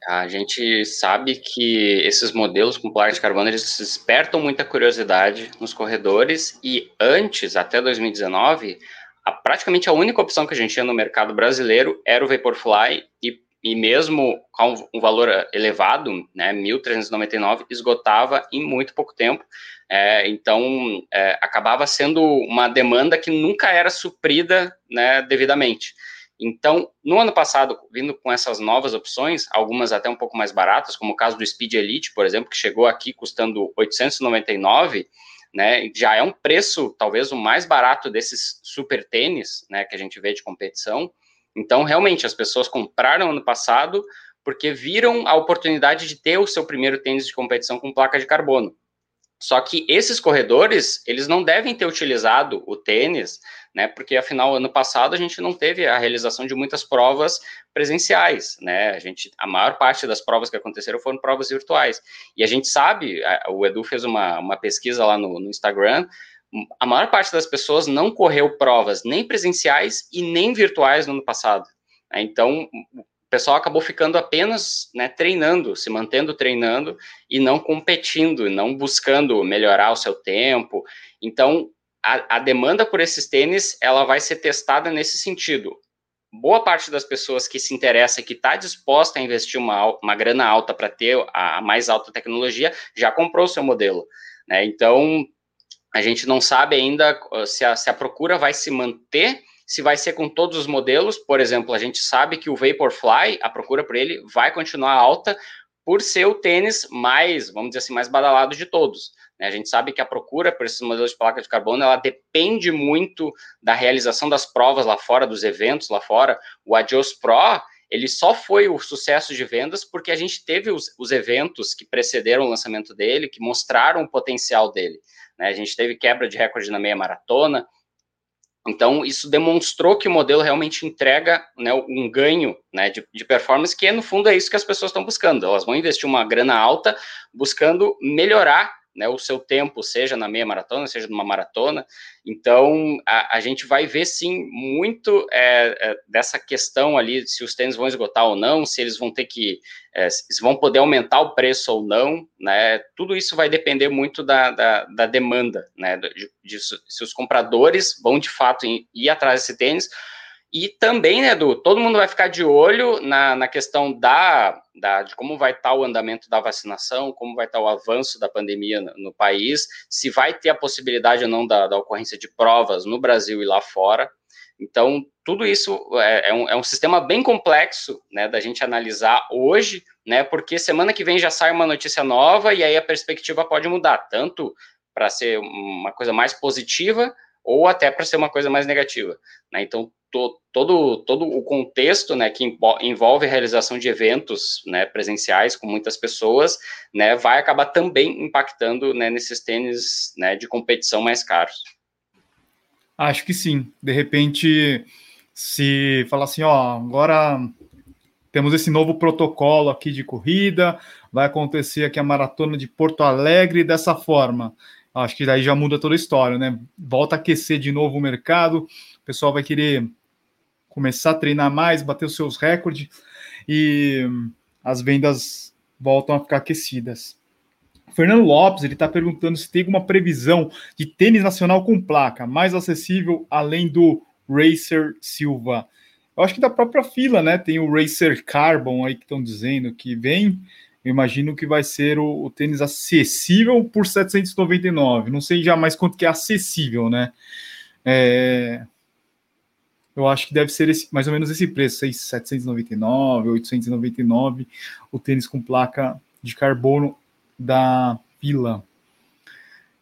A gente sabe que esses modelos com placa de carbono eles despertam muita curiosidade nos corredores e antes, até 2019, a, praticamente a única opção que a gente tinha no mercado brasileiro era o Vaporfly e, e mesmo com um valor elevado, né, 1.399, esgotava em muito pouco tempo. É, então, é, acabava sendo uma demanda que nunca era suprida né, devidamente. Então, no ano passado, vindo com essas novas opções, algumas até um pouco mais baratas, como o caso do Speed Elite, por exemplo, que chegou aqui custando 899, né, já é um preço talvez o mais barato desses super tênis, né, que a gente vê de competição. Então, realmente, as pessoas compraram ano passado porque viram a oportunidade de ter o seu primeiro tênis de competição com placa de carbono. Só que esses corredores, eles não devem ter utilizado o tênis, né? Porque afinal, ano passado a gente não teve a realização de muitas provas presenciais, né? A gente, a maior parte das provas que aconteceram foram provas virtuais. E a gente sabe, o Edu fez uma, uma pesquisa lá no, no Instagram, a maior parte das pessoas não correu provas nem presenciais e nem virtuais no ano passado. Né? Então, pessoal acabou ficando apenas né, treinando, se mantendo treinando e não competindo, não buscando melhorar o seu tempo. Então, a, demanda por esses tênis, ela vai ser testada nesse sentido. Boa parte das pessoas que se interessa que está disposta a investir uma, uma grana alta para ter a, a, mais alta tecnologia, já comprou o seu modelo. Né? Então, a gente não sabe ainda se a, se a procura vai se manter se vai ser com todos os modelos. Por exemplo, a gente sabe que o Vaporfly, a procura por ele vai continuar alta por ser o tênis mais, vamos dizer assim, mais badalado de todos. Né? A gente sabe que a procura por esses modelos de placa de carbono, ela depende muito da realização das provas lá fora, dos eventos lá fora. O Adios Pro, ele só foi o sucesso de vendas porque a gente teve os, os eventos que precederam o lançamento dele, que mostraram o potencial dele. Né? A gente teve quebra de recorde na meia maratona, então, isso demonstrou que o modelo realmente entrega né, um ganho né, de, de, performance, que no fundo é isso que as pessoas estão buscando. Elas vão investir uma grana alta buscando melhorar né, o seu tempo, seja na meia maratona, seja numa maratona. Então, a, a gente vai ver, sim, muito é, é, dessa questão ali, se os tênis vão esgotar ou não, se eles vão ter que, é, se vão poder aumentar o preço ou não, né, tudo isso vai depender muito da, da, da demanda, né, de, de, se os compradores vão, de fato, ir atrás desse tênis, e também, né, Edu, todo mundo vai ficar de olho na, na questão da, da, de como vai estar o andamento da vacinação, como vai estar o avanço da pandemia no, no país, se vai ter a possibilidade ou não da, da, ocorrência de provas no Brasil e lá fora. Então, tudo isso é, é, um, é um sistema bem complexo, né, da gente analisar hoje, né, porque semana que vem já sai uma notícia nova e aí a perspectiva pode mudar, tanto para ser uma coisa mais positiva, ou até para ser uma coisa mais negativa. Né? Então, to, todo, todo o contexto né, que envolve a realização de eventos né, presenciais com muitas pessoas né, vai acabar também impactando né, nesses tênis né, de competição mais caros. Acho que sim. De repente, se falar assim, ó, agora temos esse novo protocolo aqui de corrida, vai acontecer aqui a maratona de Porto Alegre dessa forma acho que daí já muda toda a história, né? Volta a aquecer de novo o mercado, o pessoal vai querer começar a treinar mais, bater os seus recordes e as vendas voltam a ficar aquecidas. Fernando Lopes ele está perguntando se tem alguma previsão de tênis nacional com placa mais acessível além do Racer Silva. Eu acho que da própria fila, né? Tem o Racer Carbon aí que estão dizendo que vem. Eu imagino que vai ser o, o, tênis acessível por 799. Não sei jamais quanto que é acessível, né? É, eu acho que deve ser esse, mais ou menos esse preço, 799, 899, o tênis com placa de carbono da fila.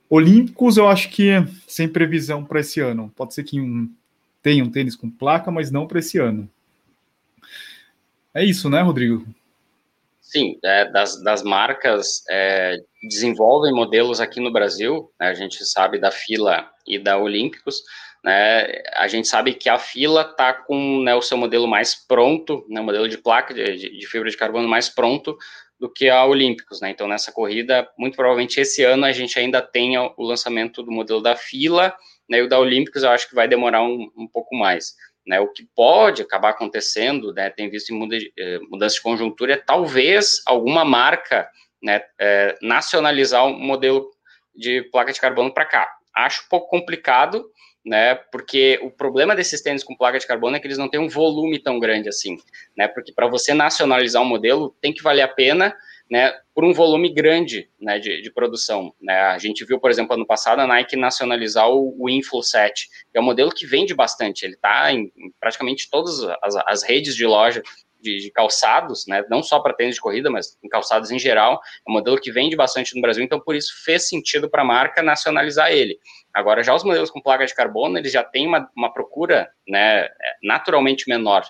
Olímpicos, eu acho que sem previsão para esse ano. Pode ser que um, tenha um tênis com placa, mas não para esse ano. É isso, né, Rodrigo? Sim, é, das, das marcas é, desenvolvem modelos aqui no Brasil, né, a gente sabe da fila e da Olímpicos, né, a gente sabe que a fila está com né, o seu modelo mais pronto, né, modelo de placa de, de, fibra de carbono mais pronto do que a Olímpicos, né, então nessa corrida, muito provavelmente esse ano a gente ainda tenha o lançamento do modelo da fila, né, e o da Olímpicos eu acho que vai demorar um, um pouco mais. Né, o que pode acabar acontecendo, né, tem visto eh, mudança de conjuntura, é talvez alguma marca né, é, nacionalizar um modelo de placa de carbono para cá. Acho um pouco complicado, né, porque o problema desses tênis com placa de carbono é que eles não têm um volume tão grande assim, né, porque para você nacionalizar um modelo tem que valer a pena, né, por um volume grande, né, de, de, produção, né, a gente viu, por exemplo, ano passado a Nike nacionalizar o, o Inflow 7, que é um modelo que vende bastante, ele está em, em, praticamente todas as, as redes de loja de, de calçados, né, não só para tênis de corrida, mas em calçados em geral, é um modelo que vende bastante no Brasil, então por isso fez sentido para a marca nacionalizar ele. Agora, já os modelos com placa de carbono, eles já têm uma, uma procura né, naturalmente menor.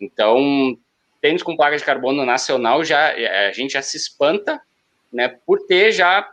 Então, tênis com placa de carbono nacional, já é, a gente já se espanta né, por ter já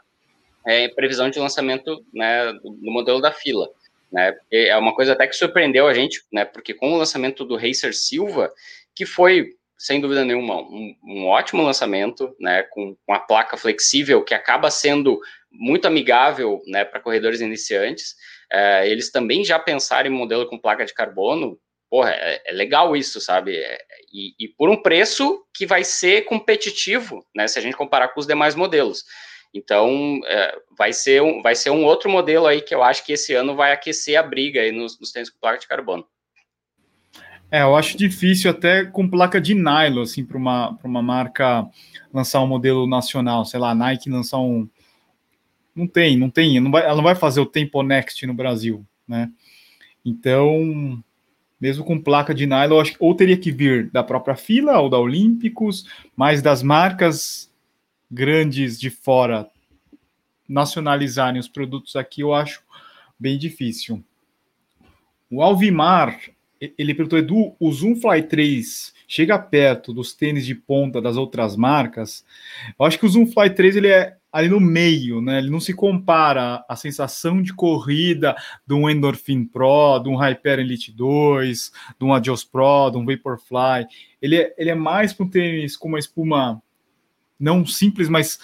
é, previsão de lançamento né, do modelo da fila. Né, é uma coisa até que surpreendeu a gente, né, porque com o lançamento do Racer Silva, que foi sem dúvida nenhuma, um, um ótimo lançamento, né, com, com a placa flexível, que acaba sendo muito amigável, né, para corredores iniciantes. É, eles também já pensaram em modelo com placa de carbono, porra, é, é legal isso, sabe? É, e, e, por um preço que vai ser competitivo, né, se a gente comparar com os demais modelos. Então, é, vai, ser um, vai ser um outro modelo aí que eu acho que esse ano vai aquecer a briga aí nos, nos tênis com placa de carbono. É, eu acho difícil até com placa de nylon, assim, para uma, uma marca lançar um modelo nacional, sei lá, Nike lançar um. Não tem, não tem, não vai, ela não vai fazer o Tempo Next no Brasil, né? Então, mesmo com placa de nylon, acho ou teria que vir da própria fila ou da Olímpicos, mas das marcas grandes de fora nacionalizarem os produtos aqui, eu acho bem difícil. O Alvimar ele perguntou, Edu, o Zoom Fly 3 chega perto dos tênis de ponta das outras marcas? Eu acho que o Zoom Fly 3 ele é ali no meio, né? Ele não se compara à sensação de corrida de um Endorphin Pro, de um Hyper Elite 2, de um Adios Pro, de um Vaporfly. Ele é, ele é mais para um tênis com uma espuma não simples, mas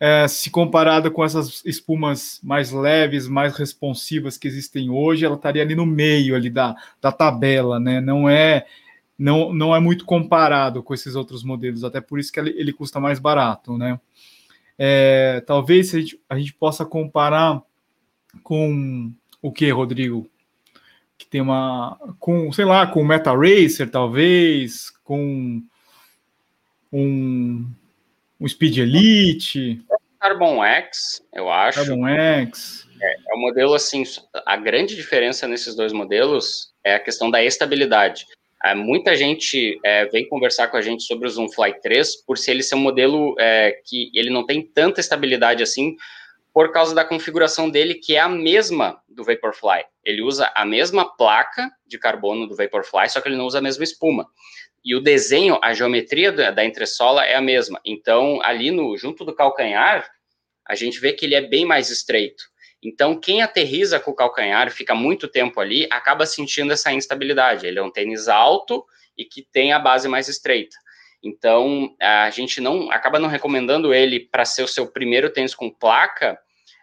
é, se comparada com essas espumas mais leves, mais responsivas que existem hoje, ela estaria ali no meio ali da, da tabela, né? Não é não, não é muito comparado com esses outros modelos, até por isso que ele, ele custa mais barato, né? É, talvez a gente, a gente possa comparar com o que, Rodrigo? Que tem uma com, sei lá, com o Meta Racer, talvez, com um um Speed Elite. Carbon X, eu acho. Carbon X. É, é um modelo assim. A grande diferença nesses dois modelos é a questão da estabilidade. É, muita gente é, vem conversar com a gente sobre o Zoom Fly 3 por ser ele ser um modelo é, que ele não tem tanta estabilidade assim por causa da configuração dele que é a mesma do Vaporfly. Ele usa a mesma placa de carbono do Vaporfly, só que ele não usa a mesma espuma e o desenho, a geometria da, da entressola é a mesma. Então, ali no junto do calcanhar, a gente vê que ele é bem mais estreito. Então, quem aterriza com o calcanhar, fica muito tempo ali, acaba sentindo essa instabilidade. Ele é um tênis alto e que tem a base mais estreita. Então, a gente não acaba não recomendando ele para ser o seu primeiro tênis com placa,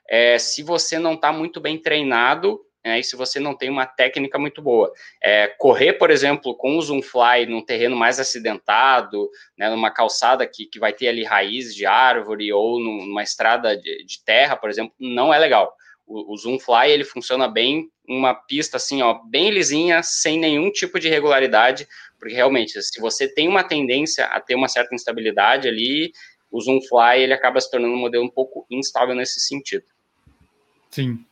é, se você não está muito bem treinado né, e se você não tem uma técnica muito boa. É, correr, por exemplo, com o Zoom Fly num terreno mais acidentado, né, numa calçada que, que vai ter ali raízes de árvore ou numa estrada de, de terra, por exemplo, não é legal. O, o Zoom Fly, ele funciona bem uma pista assim, ó, bem lisinha, sem nenhum tipo de regularidade, porque realmente, se você tem uma tendência a ter uma certa instabilidade ali, o Zoom Fly ele acaba se tornando um modelo um pouco instável nesse sentido. Sim.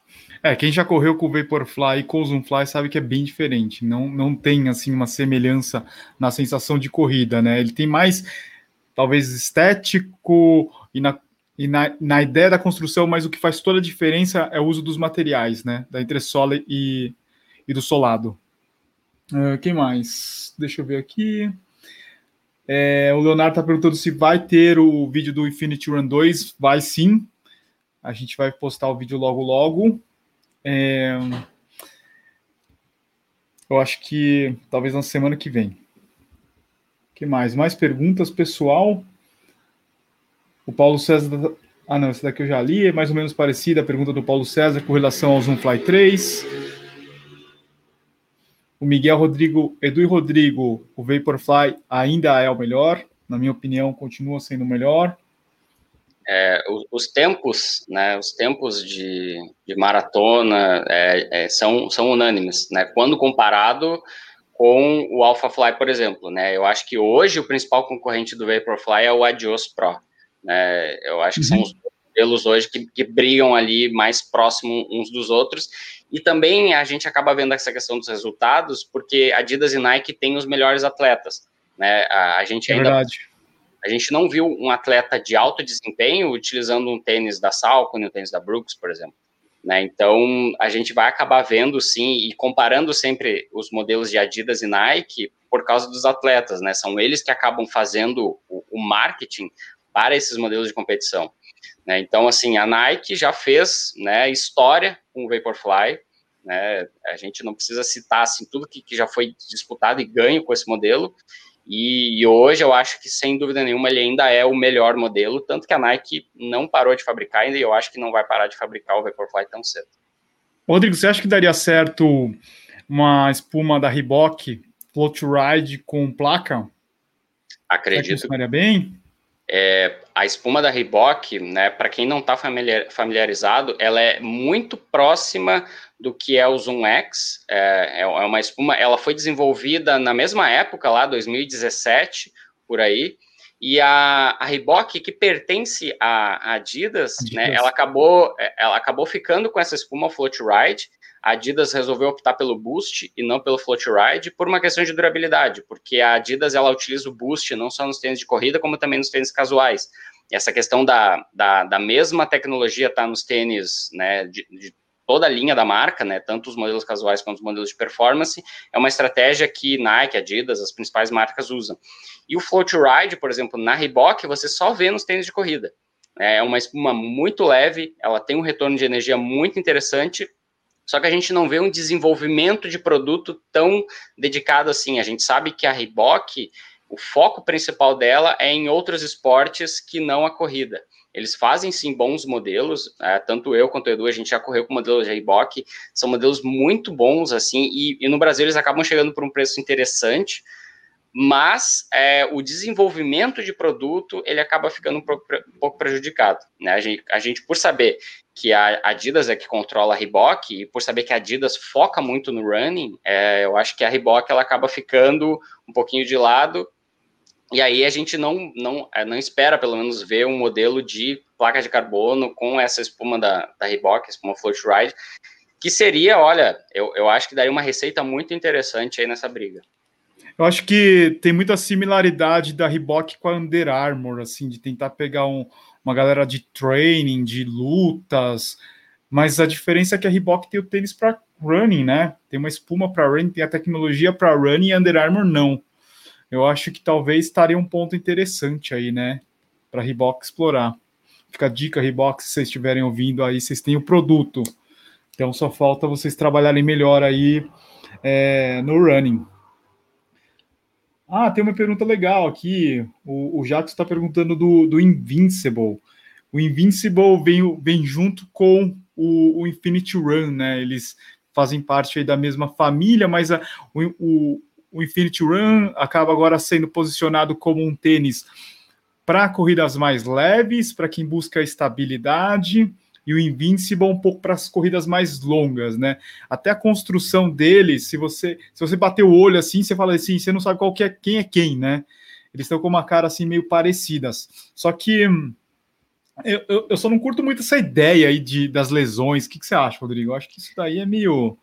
É, quem já correu com o Vaporfly e com o Zoomfly sabe que é bem diferente. Não, não tem assim uma semelhança na sensação de corrida, né? Ele tem mais talvez estético e na, e na, na ideia da construção, mas o que faz toda a diferença é o uso dos materiais, né? Da entressola e, e do solado. Uh, quem mais? Deixa eu ver aqui. É, o Leonardo está perguntando se vai ter o vídeo do Infinity Run 2. Vai sim. A gente vai postar o vídeo logo logo. É, eu acho que talvez na semana que vem. Que mais? Mais perguntas, pessoal? O Paulo César. Ah, não, essa daqui eu já li, é mais ou menos parecida a pergunta do Paulo César com relação ao Zoomfly 3. O Miguel Rodrigo, Edu e Rodrigo, o Vaporfly ainda é o melhor. Na minha opinião, continua sendo o melhor é, os, os, tempos, né, os tempos de, de maratona é, é, são, são unânimes, né, quando comparado com o AlphaFly, por exemplo, né, eu acho que hoje o principal concorrente do Vaporfly é o Adios Pro, né, eu acho que uhum. são os modelos hoje que, que brigam ali mais próximo uns dos outros, e também a gente acaba vendo essa questão dos resultados, porque Adidas e Nike têm os melhores atletas, né, a, a gente é ainda... Verdade a gente não viu um atleta de alto desempenho utilizando um tênis da Salcone, um tênis da Brooks, por exemplo. Né? Então, a gente vai acabar vendo, sim, e comparando sempre os modelos de Adidas e Nike por causa dos atletas, né? São eles que acabam fazendo o, o marketing para esses modelos de competição. Né? Então, assim, a Nike já fez né, história com o Vaporfly, né? A gente não precisa citar assim, tudo que, que já foi disputado e ganho com esse modelo, e, e, hoje eu acho que, sem dúvida nenhuma, ele ainda é o melhor modelo, tanto que a Nike não parou de fabricar ainda, e eu acho que não vai parar de fabricar o Vaporfly tão cedo. Rodrigo, você acha que daria certo uma espuma da Reebok Float Ride com placa? Acredito. Funcionaria bem? É, a espuma da Reebok, né, para quem não está familiar, familiarizado, ela é muito próxima do que é o Zoom X. É, é, é uma espuma, ela foi desenvolvida na mesma época, lá, 2017, por aí. E a, a Reebok, que pertence à Adidas, Adidas, né, ela acabou, é, ela acabou ficando com essa espuma Float Ride. A Adidas resolveu optar pelo Boost e não pelo Float Ride por uma questão de durabilidade, porque a Adidas ela utiliza o Boost não só nos tênis de corrida, como também nos tênis casuais. E essa questão da, da, da mesma tecnologia está nos tênis né, de, de toda a linha da marca, né, tanto os modelos casuais quanto os modelos de performance, é uma estratégia que Nike, Adidas, as principais marcas usam. E o Float Ride, por exemplo, na Reebok, você só vê nos tênis de corrida. É uma espuma muito leve, ela tem um retorno de energia muito interessante, só que a gente não vê um desenvolvimento de produto tão dedicado assim. A gente sabe que a Reebok, o foco principal dela é em outros esportes que não a corrida. Eles fazem sim bons modelos, é, tanto eu quanto o Edu, a gente já correu com modelos de Reebok, são modelos muito bons, assim, e, e no Brasil eles acabam chegando por um preço interessante, mas é, o desenvolvimento de produto ele acaba ficando um pouco, um pouco prejudicado. Né? A, gente, a, gente, por saber que a Adidas é que controla a Reebok e por saber que a Adidas foca muito no running, é, eu acho que a Reebok ela acaba ficando um pouquinho de lado e aí a gente não, não, é, não espera, pelo menos, ver um modelo de placa de carbono com essa espuma da, da Reebok, espuma Float Ride, que seria, olha, eu, eu acho que daria uma receita muito interessante aí nessa briga. Eu acho que tem muita similaridade da Reebok com a Under Armour, assim, de tentar pegar um, uma galera de training, de lutas, mas a diferença é que a Reebok tem o tênis para running, né? Tem uma espuma para running, tem a tecnologia para running e Under Armour não eu acho que talvez estaria um ponto interessante aí, né? Para a Reebok explorar. Fica a dica, Reebok, se vocês estiverem ouvindo aí, vocês têm o produto. Então só falta vocês trabalharem melhor aí é, no running. Ah, tem uma pergunta legal aqui. O, o está perguntando do, do Invincible. O Invincible vem, vem junto com o, o Infinity Run, né? Eles fazem parte da mesma família, mas a, o, o, o Infinity Run acaba agora sendo posicionado como um tênis para corridas mais leves, para quem busca estabilidade, e o Invincible um pouco para as corridas mais longas, né? Até a construção dele, se você se você bater o olho assim, você fala assim, você não sabe qual que é quem é quem, né? Eles estão com uma cara assim meio parecidas. Só que hum, eu, eu, eu, só não curto muito essa ideia aí de, das lesões. O que, que você acha, Rodrigo? Eu acho que isso daí é meio.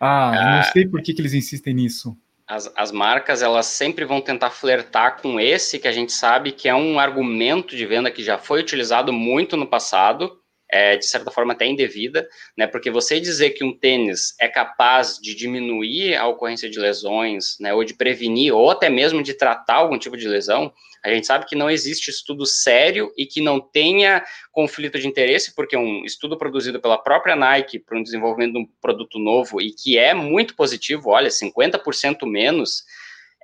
Ah, ah não sei por que, que eles insistem nisso. As, as marcas, elas sempre vão tentar flertar com esse que a gente sabe que é um argumento de venda que já foi utilizado muito no passado, é, de certa forma até indevida, né? Porque você dizer que um tênis é capaz de diminuir a ocorrência de lesões, né? Ou de prevenir, ou até mesmo de tratar algum tipo de lesão, a gente sabe que não existe estudo sério e que não tenha conflito de interesse, porque um estudo produzido pela própria Nike para um desenvolvimento de um produto novo e que é muito positivo, olha, 50% menos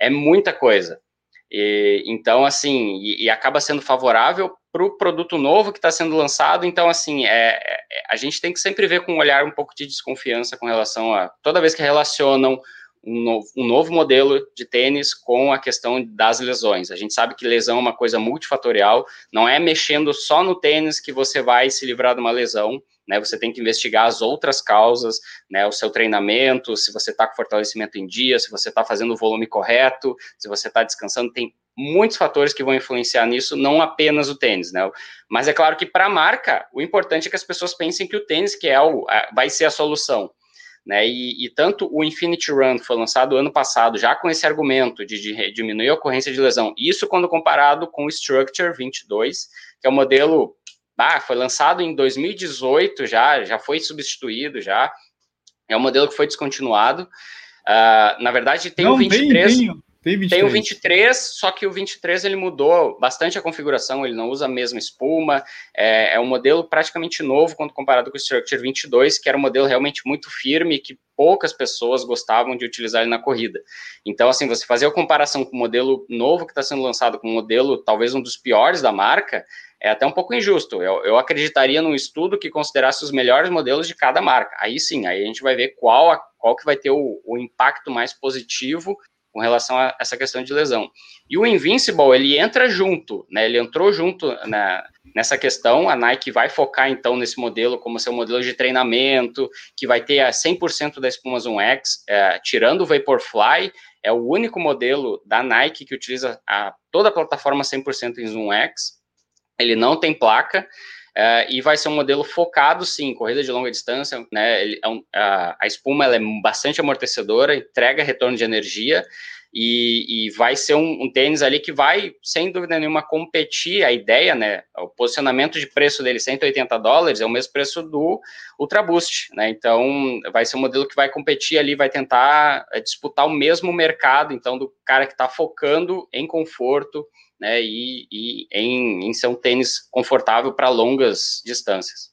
é muita coisa. E, então, assim, e, e acaba sendo favorável para o produto novo que está sendo lançado. Então, assim, é, é, a gente tem que sempre ver com um olhar um pouco de desconfiança com relação a toda vez que relacionam um novo, um novo modelo de tênis com a questão das lesões. A gente sabe que lesão é uma coisa multifatorial, não é mexendo só no tênis que você vai se livrar de uma lesão. Né, você tem que investigar as outras causas, né, o seu treinamento, se você está com fortalecimento em dia, se você está fazendo o volume correto, se você está descansando, tem muitos fatores que vão influenciar nisso, não apenas o tênis, né? Mas é claro que para a marca, o importante é que as pessoas pensem que o tênis que é o, vai ser a solução. Né, e, e, tanto o Infinity Run foi lançado ano passado, já com esse argumento de, de, diminuir a ocorrência de lesão, isso quando comparado com o Structure 22, que é o modelo, ah, foi lançado em 2018 já, já foi substituído já, é um modelo que foi descontinuado. Uh, na verdade, tem Não, o 23... Tem, tem. Tem, 23. tem o 23, só que o 23 ele mudou bastante a configuração, ele não usa a mesma espuma, é, é um modelo praticamente novo quando comparado com o Structure 22, que era um modelo realmente muito firme que poucas pessoas gostavam de utilizar ele na corrida. Então, assim, você fazer a comparação com o modelo novo que está sendo lançado com o modelo talvez um dos piores da marca, é até um pouco injusto. Eu, eu acreditaria num estudo que considerasse os melhores modelos de cada marca. Aí sim, aí a gente vai ver qual, a, qual que vai ter o, o impacto mais positivo com relação a essa questão de lesão. E o Invincible, ele entra junto, né? Ele entrou junto na, nessa questão. A Nike vai focar, então, nesse modelo como seu modelo de treinamento, que vai ter a 100% da espuma Zoom X, é, tirando o Vaporfly, é o único modelo da Nike que utiliza a, toda a plataforma 100% em Zoom X. Ele não tem placa, Uh, e vai ser um modelo focado, sim, em corrida de longa distância, né, ele, é a, a, espuma é bastante amortecedora, entrega retorno de energia, e, e vai ser um, um, tênis ali que vai, sem dúvida nenhuma, competir, a ideia, né, o posicionamento de preço dele, 180 dólares, é o mesmo preço do Ultra Boost, né, então vai ser um modelo que vai competir ali, vai tentar é, disputar o mesmo mercado, então, do cara que está focando em conforto, né, e, e em, em ser um tênis confortável para longas distâncias.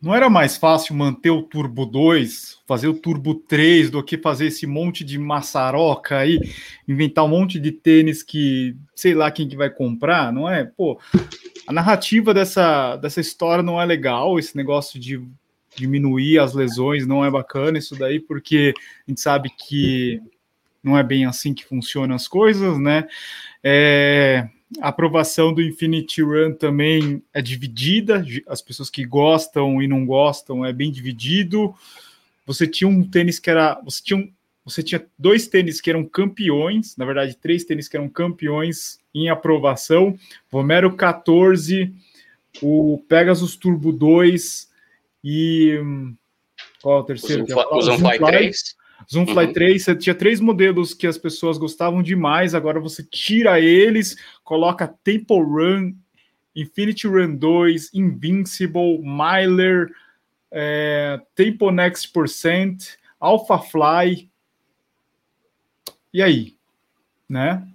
Não era mais fácil manter o Turbo 2, fazer o Turbo 3, do que fazer esse monte de maçaroca aí, inventar um monte de tênis que sei lá quem que vai comprar, não é? Pô, a narrativa dessa, dessa história não é legal, esse negócio de diminuir as lesões não é bacana, isso daí, porque a gente sabe que não é bem assim que funcionam as coisas, né? É, a aprovação do Infinity Run também é dividida, as pessoas que gostam e não gostam é bem dividido. Você tinha um tênis que era. Você tinha, um, você tinha dois tênis que eram campeões, na verdade, três tênis que eram campeões em aprovação: Vomero 14, o Pegasus Turbo 2 e. Qual é o terceiro? O Zoomfly 3. Zoomfly uhum. 3, você tinha três modelos que as pessoas gostavam demais, agora você tira eles, coloca Temple Run, Infinity Run 2, Invincible, Miler, é, Tempo Next Percent, Alpha Fly. E aí? Né?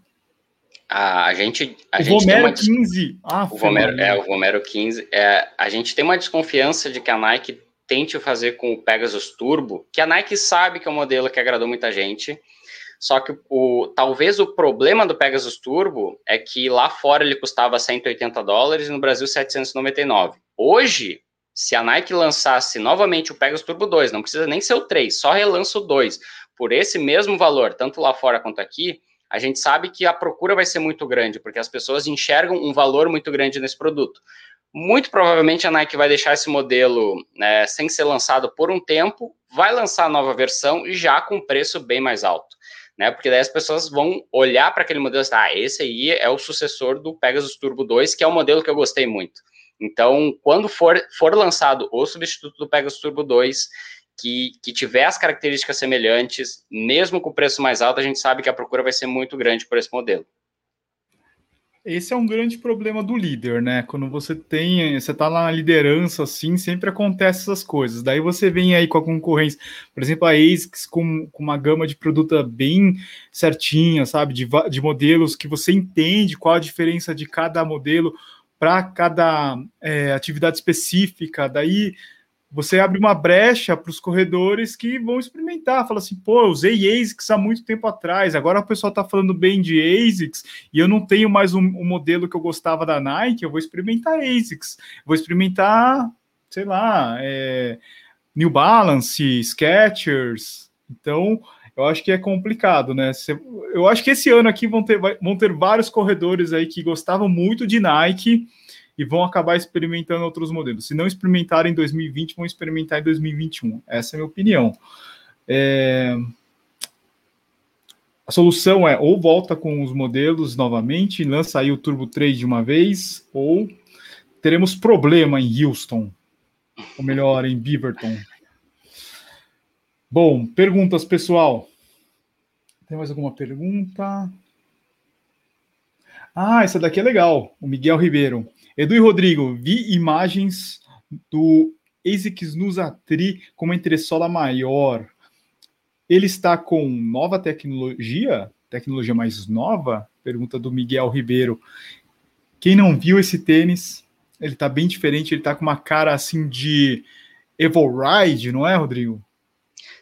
A, gente. A o gente Vomero uma, 15. Ah, o Vomero, é, o Vomero 15. É, a gente tem uma desconfiança de que a Nike tente fazer com o Pegasus Turbo, que a Nike sabe que é um modelo que agradou muita gente, só que o, talvez o problema do Pegasus Turbo é que lá fora ele custava 180 dólares e no Brasil 799. Hoje, Se a Nike lançasse novamente o Pegasus Turbo 2, não precisa nem ser o 3, só relança o 2, por esse mesmo valor, tanto lá fora quanto aqui, a gente sabe que a procura vai ser muito grande, porque as pessoas enxergam um valor muito grande nesse produto. Muito provavelmente a Nike vai deixar esse modelo né, sem ser lançado por um tempo, vai lançar a nova versão e já com preço bem mais alto. Né, porque daí as pessoas vão olhar para aquele modelo e ah, esse aí é o sucessor do Pegasus Turbo 2, que é o modelo que eu gostei muito. Então, quando for, for lançado o substituto do Pegasus Turbo 2, que, que tiver as características semelhantes, mesmo com o preço mais alto, a gente sabe que a procura vai ser muito grande por esse modelo. Esse é um grande problema do líder, né? Quando você tem, você tá na liderança, assim, sempre acontece essas coisas. Daí você vem aí com a concorrência, por exemplo, a ASICS com, com uma gama de produto bem certinha, sabe? De, de modelos que você entende qual a diferença de cada modelo para cada é, atividade específica. Daí você abre uma brecha para os corredores que vão experimentar. Fala assim, pô, eu usei ASICS há muito tempo atrás, agora o pessoal está falando bem de ASICS e eu não tenho mais um, um, modelo que eu gostava da Nike, eu vou experimentar ASICS, vou experimentar, sei lá, é, New Balance, Skechers. Então, eu acho que é complicado, né? Eu acho que esse ano aqui vão ter, vão ter vários corredores aí que gostavam muito de Nike e vão acabar experimentando outros modelos. Se não experimentarem em 2020, vão experimentar em 2021. Essa é a minha opinião. É... A solução é ou volta com os modelos novamente, lança aí o Turbo 3 de uma vez, ou teremos problema em Houston, ou melhor, em Beaverton. Bom, perguntas, pessoal. Tem mais alguma pergunta? Ah, essa daqui é legal. O Miguel Ribeiro. Edu e Rodrigo, vi imagens do ASICS Nusa Tri com uma entressola maior. Ele está com nova tecnologia? Tecnologia mais nova? Pergunta do Miguel Ribeiro. Quem não viu esse tênis, ele está bem diferente, ele está com uma cara assim de Evolride, não é, Rodrigo?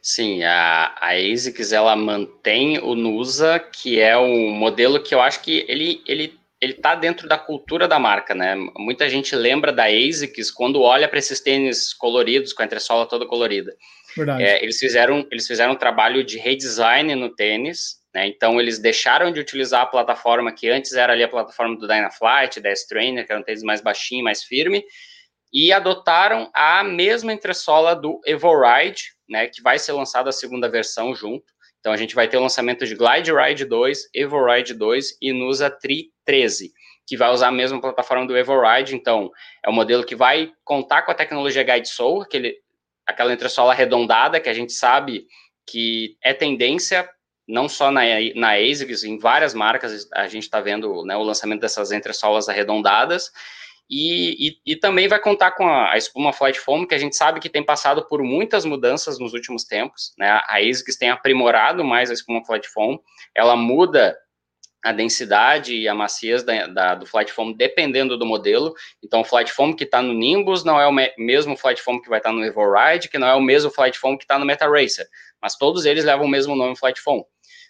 Sim, a, a ASICS ela mantém o Nusa, que é um modelo que eu acho que ele, ele ele está dentro da cultura da marca, né? Muita gente lembra da ASICS quando olha para esses tênis coloridos, com a entressola toda colorida. Verdade. É, eles, fizeram, eles fizeram um trabalho de redesign no tênis, né? Então, eles deixaram de utilizar a plataforma que antes era ali a plataforma do Dynaflight, da S-Trainer, que era um tênis mais baixinho, mais firme, e adotaram a mesma entressola do Evoride, né? Que vai ser lançada a segunda versão junto. Então a gente vai ter o lançamento de Glide Ride 2, Evo Ride 2 e Nusa Tri 13, que vai usar a mesma plataforma do Evo Ride. Então é um modelo que vai contar com a tecnologia Guide Soul, aquele, aquela entressola arredondada que a gente sabe que é tendência não só na, na ASICS, em várias marcas a gente está vendo né, o lançamento dessas entressolas arredondadas. E, e, e, também vai contar com a, a, espuma Flight Foam, que a gente sabe que tem passado por muitas mudanças nos últimos tempos. Né? A ASICS tem aprimorado mais a espuma Flight Foam, ela muda a densidade e a maciez da, da, do Flight Foam dependendo do modelo. Então, o Flight Foam que está no Nimbus não é o me mesmo Flight Foam que vai estar tá no Evoride, que não é o mesmo Flight Foam que está no Meta Racer, mas todos eles levam o mesmo nome Flight Foam.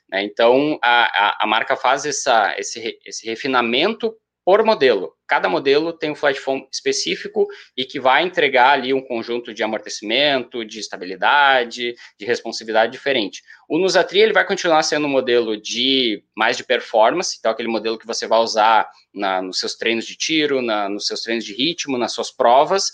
Né? Então, a, a, a, marca faz essa, esse, esse refinamento por modelo. Cada modelo tem um flat foam específico e que vai entregar ali um conjunto de amortecimento, de estabilidade, de responsividade diferente. O Nusatri ele vai continuar sendo um modelo de mais de performance, então aquele modelo que você vai usar na, nos seus treinos de tiro, na, nos seus treinos de ritmo, nas suas provas.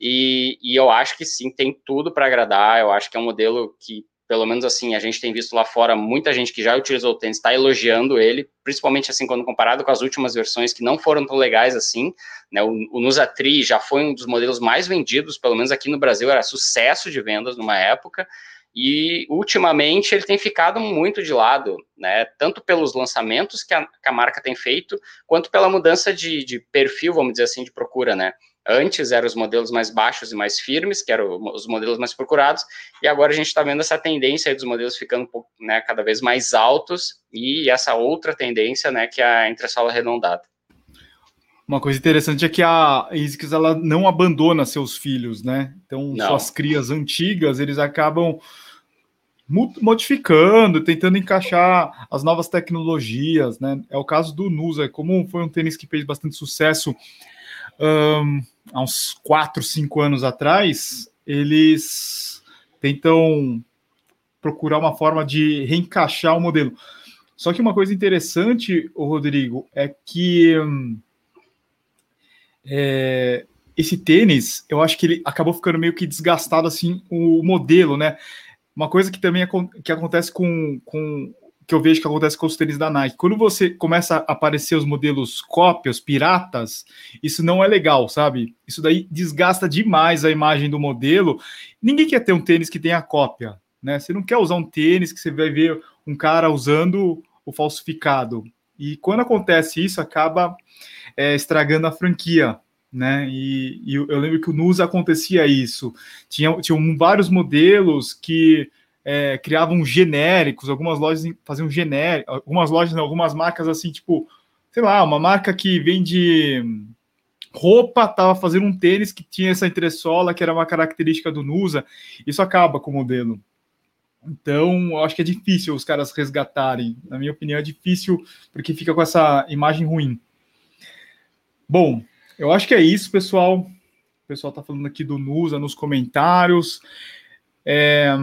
E, e eu acho que sim, tem tudo para agradar. Eu acho que é um modelo que pelo menos assim, a gente tem visto lá fora muita gente que já utilizou o tênis está elogiando ele, principalmente assim quando comparado com as últimas versões que não foram tão legais assim, né? O, o Nusatri já foi um dos modelos mais vendidos, pelo menos aqui no Brasil era sucesso de vendas numa época. E ultimamente ele tem ficado muito de lado, né? Tanto pelos lançamentos que a, que a marca tem feito, quanto pela mudança de, de perfil, vamos dizer assim, de procura, né? Antes eram os modelos mais baixos e mais firmes, que eram os modelos mais procurados, e agora a gente está vendo essa tendência dos modelos ficando né, cada vez mais altos, e essa outra tendência, né, que é a entressola arredondada. Uma coisa interessante é que a ASICS ela não abandona seus filhos, né? Então, não. suas crias antigas, eles acabam modificando, tentando encaixar as novas tecnologias, né? É o caso do Nusa, como foi um tênis que fez bastante sucesso um, há uns 4, 5 anos atrás, eles tentam procurar uma forma de reencaixar o modelo. Só que uma coisa interessante, Rodrigo, é que hum, é, esse tênis, eu acho que ele acabou ficando meio que desgastado assim o modelo, né? Uma coisa que também que acontece com, com que eu vejo que acontece com os tênis da Nike. Quando você começa a aparecer os modelos cópias, piratas, isso não é legal, sabe? Isso daí desgasta demais a imagem do modelo. Ninguém quer ter um tênis que tenha cópia, né? Você não quer usar um tênis que você vai ver um cara usando o falsificado. E quando acontece isso, acaba é, estragando a franquia, né? E, e, eu lembro que o NUS acontecia isso. Tinha, tinham vários modelos que é, criavam genéricos, algumas lojas faziam genéricos, algumas lojas, não, algumas marcas assim, tipo, sei lá, uma marca que vende roupa estava fazendo um tênis que tinha essa entressola, que era uma característica do Nusa, isso acaba com o modelo. Então, eu acho que é difícil os caras resgatarem. Na minha opinião, é difícil porque fica com essa imagem ruim. Bom, eu acho que é isso, pessoal. O pessoal está falando aqui do Nusa nos comentários. É,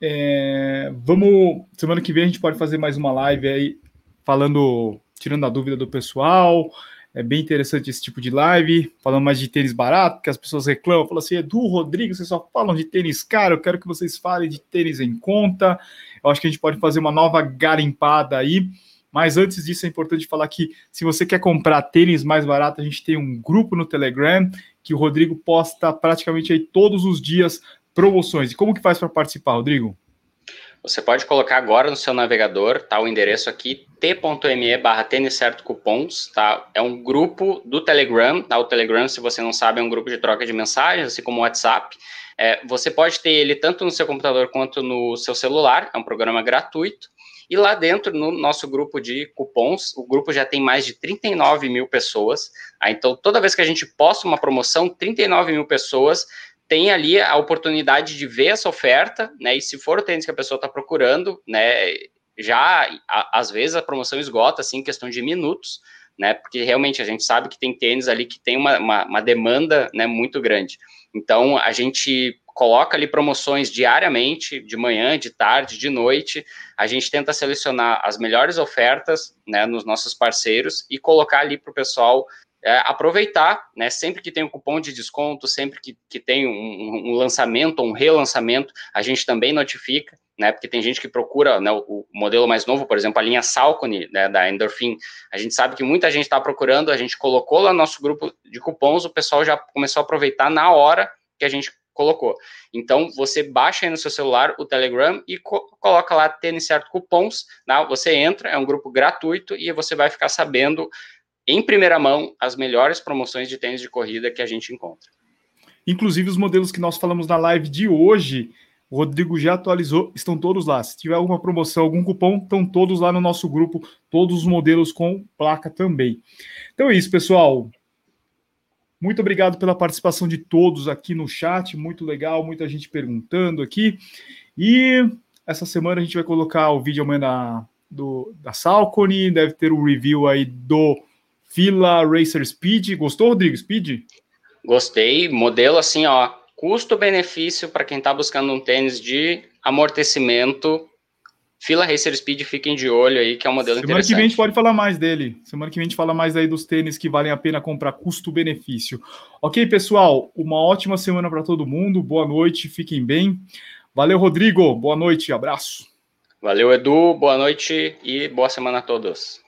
é, vamos. Semana que vem a gente pode fazer mais uma live aí, falando, tirando a dúvida do pessoal. É bem interessante esse tipo de live, falando mais de tênis barato, que as pessoas reclamam, falam assim, Edu, Rodrigo, vocês só falam de tênis caro, eu quero que vocês falem de tênis em conta. Eu acho que a gente pode fazer uma nova garimpada aí. Mas antes disso, é importante falar que se você quer comprar tênis mais barato, a gente tem um grupo no Telegram que o Rodrigo posta praticamente aí todos os dias promoções. E como que faz para participar, Rodrigo? Você pode colocar agora no seu navegador, tá? O endereço aqui, t.me barra certo cupons, tá? É um grupo do Telegram, tá? O Telegram, se você não sabe, é um grupo de troca de mensagens, assim como o WhatsApp. É, você pode ter ele tanto no seu computador quanto no seu celular, é um programa gratuito. E lá dentro, no nosso grupo de cupons, o grupo já tem mais de 39 mil pessoas. Tá? Então, toda vez que a gente posta uma promoção, 39 mil pessoas tem ali a oportunidade de ver essa oferta, né? E se for o tênis que a pessoa está procurando, né? Já a, às vezes a promoção esgota assim, em questão de minutos, né? Porque realmente a gente sabe que tem tênis ali que tem uma, uma, uma demanda né, muito grande. Então a gente coloca ali promoções diariamente, de manhã, de tarde, de noite. A gente tenta selecionar as melhores ofertas né, nos nossos parceiros e colocar ali para o pessoal é, aproveitar, né? Sempre que tem um cupom de desconto, sempre que, que tem um, um lançamento um relançamento, a gente também notifica, né? Porque tem gente que procura né, o, o, modelo mais novo, por exemplo, a linha Salcone, né, da Endorphin. A gente sabe que muita gente está procurando, a gente colocou lá no nosso grupo de cupons, o pessoal já começou a aproveitar na hora que a gente colocou. Então, você baixa aí no seu celular o Telegram e co coloca lá tênis certo cupons, né? você entra, é um grupo gratuito e você vai ficar sabendo em primeira mão as melhores promoções de tênis de corrida que a gente encontra. Inclusive os modelos que nós falamos na live de hoje, o Rodrigo já atualizou, estão todos lá. Se tiver alguma promoção, algum cupom, estão todos lá no nosso grupo, todos os modelos com placa também. Então é isso, pessoal. Muito obrigado pela participação de todos aqui no chat, muito legal, muita gente perguntando aqui. E essa semana a gente vai colocar o vídeo amanhã da, do, da Salcone, deve ter o review aí do Fila Racer Speed. Gostou, Rodrigo? Speed? Gostei. Modelo assim, ó. Custo-benefício para quem está buscando um tênis de amortecimento. Fila Racer Speed, fiquem de olho aí, que é um modelo Semana interessante. Semana que vem a gente pode falar mais dele. Semana que vem a gente fala mais aí dos tênis que valem a pena comprar custo-benefício. Ok, pessoal? Uma ótima semana para todo mundo. Boa noite, fiquem bem. Valeu, Rodrigo. Boa noite, abraço. Valeu, Edu. Boa noite e boa semana a todos.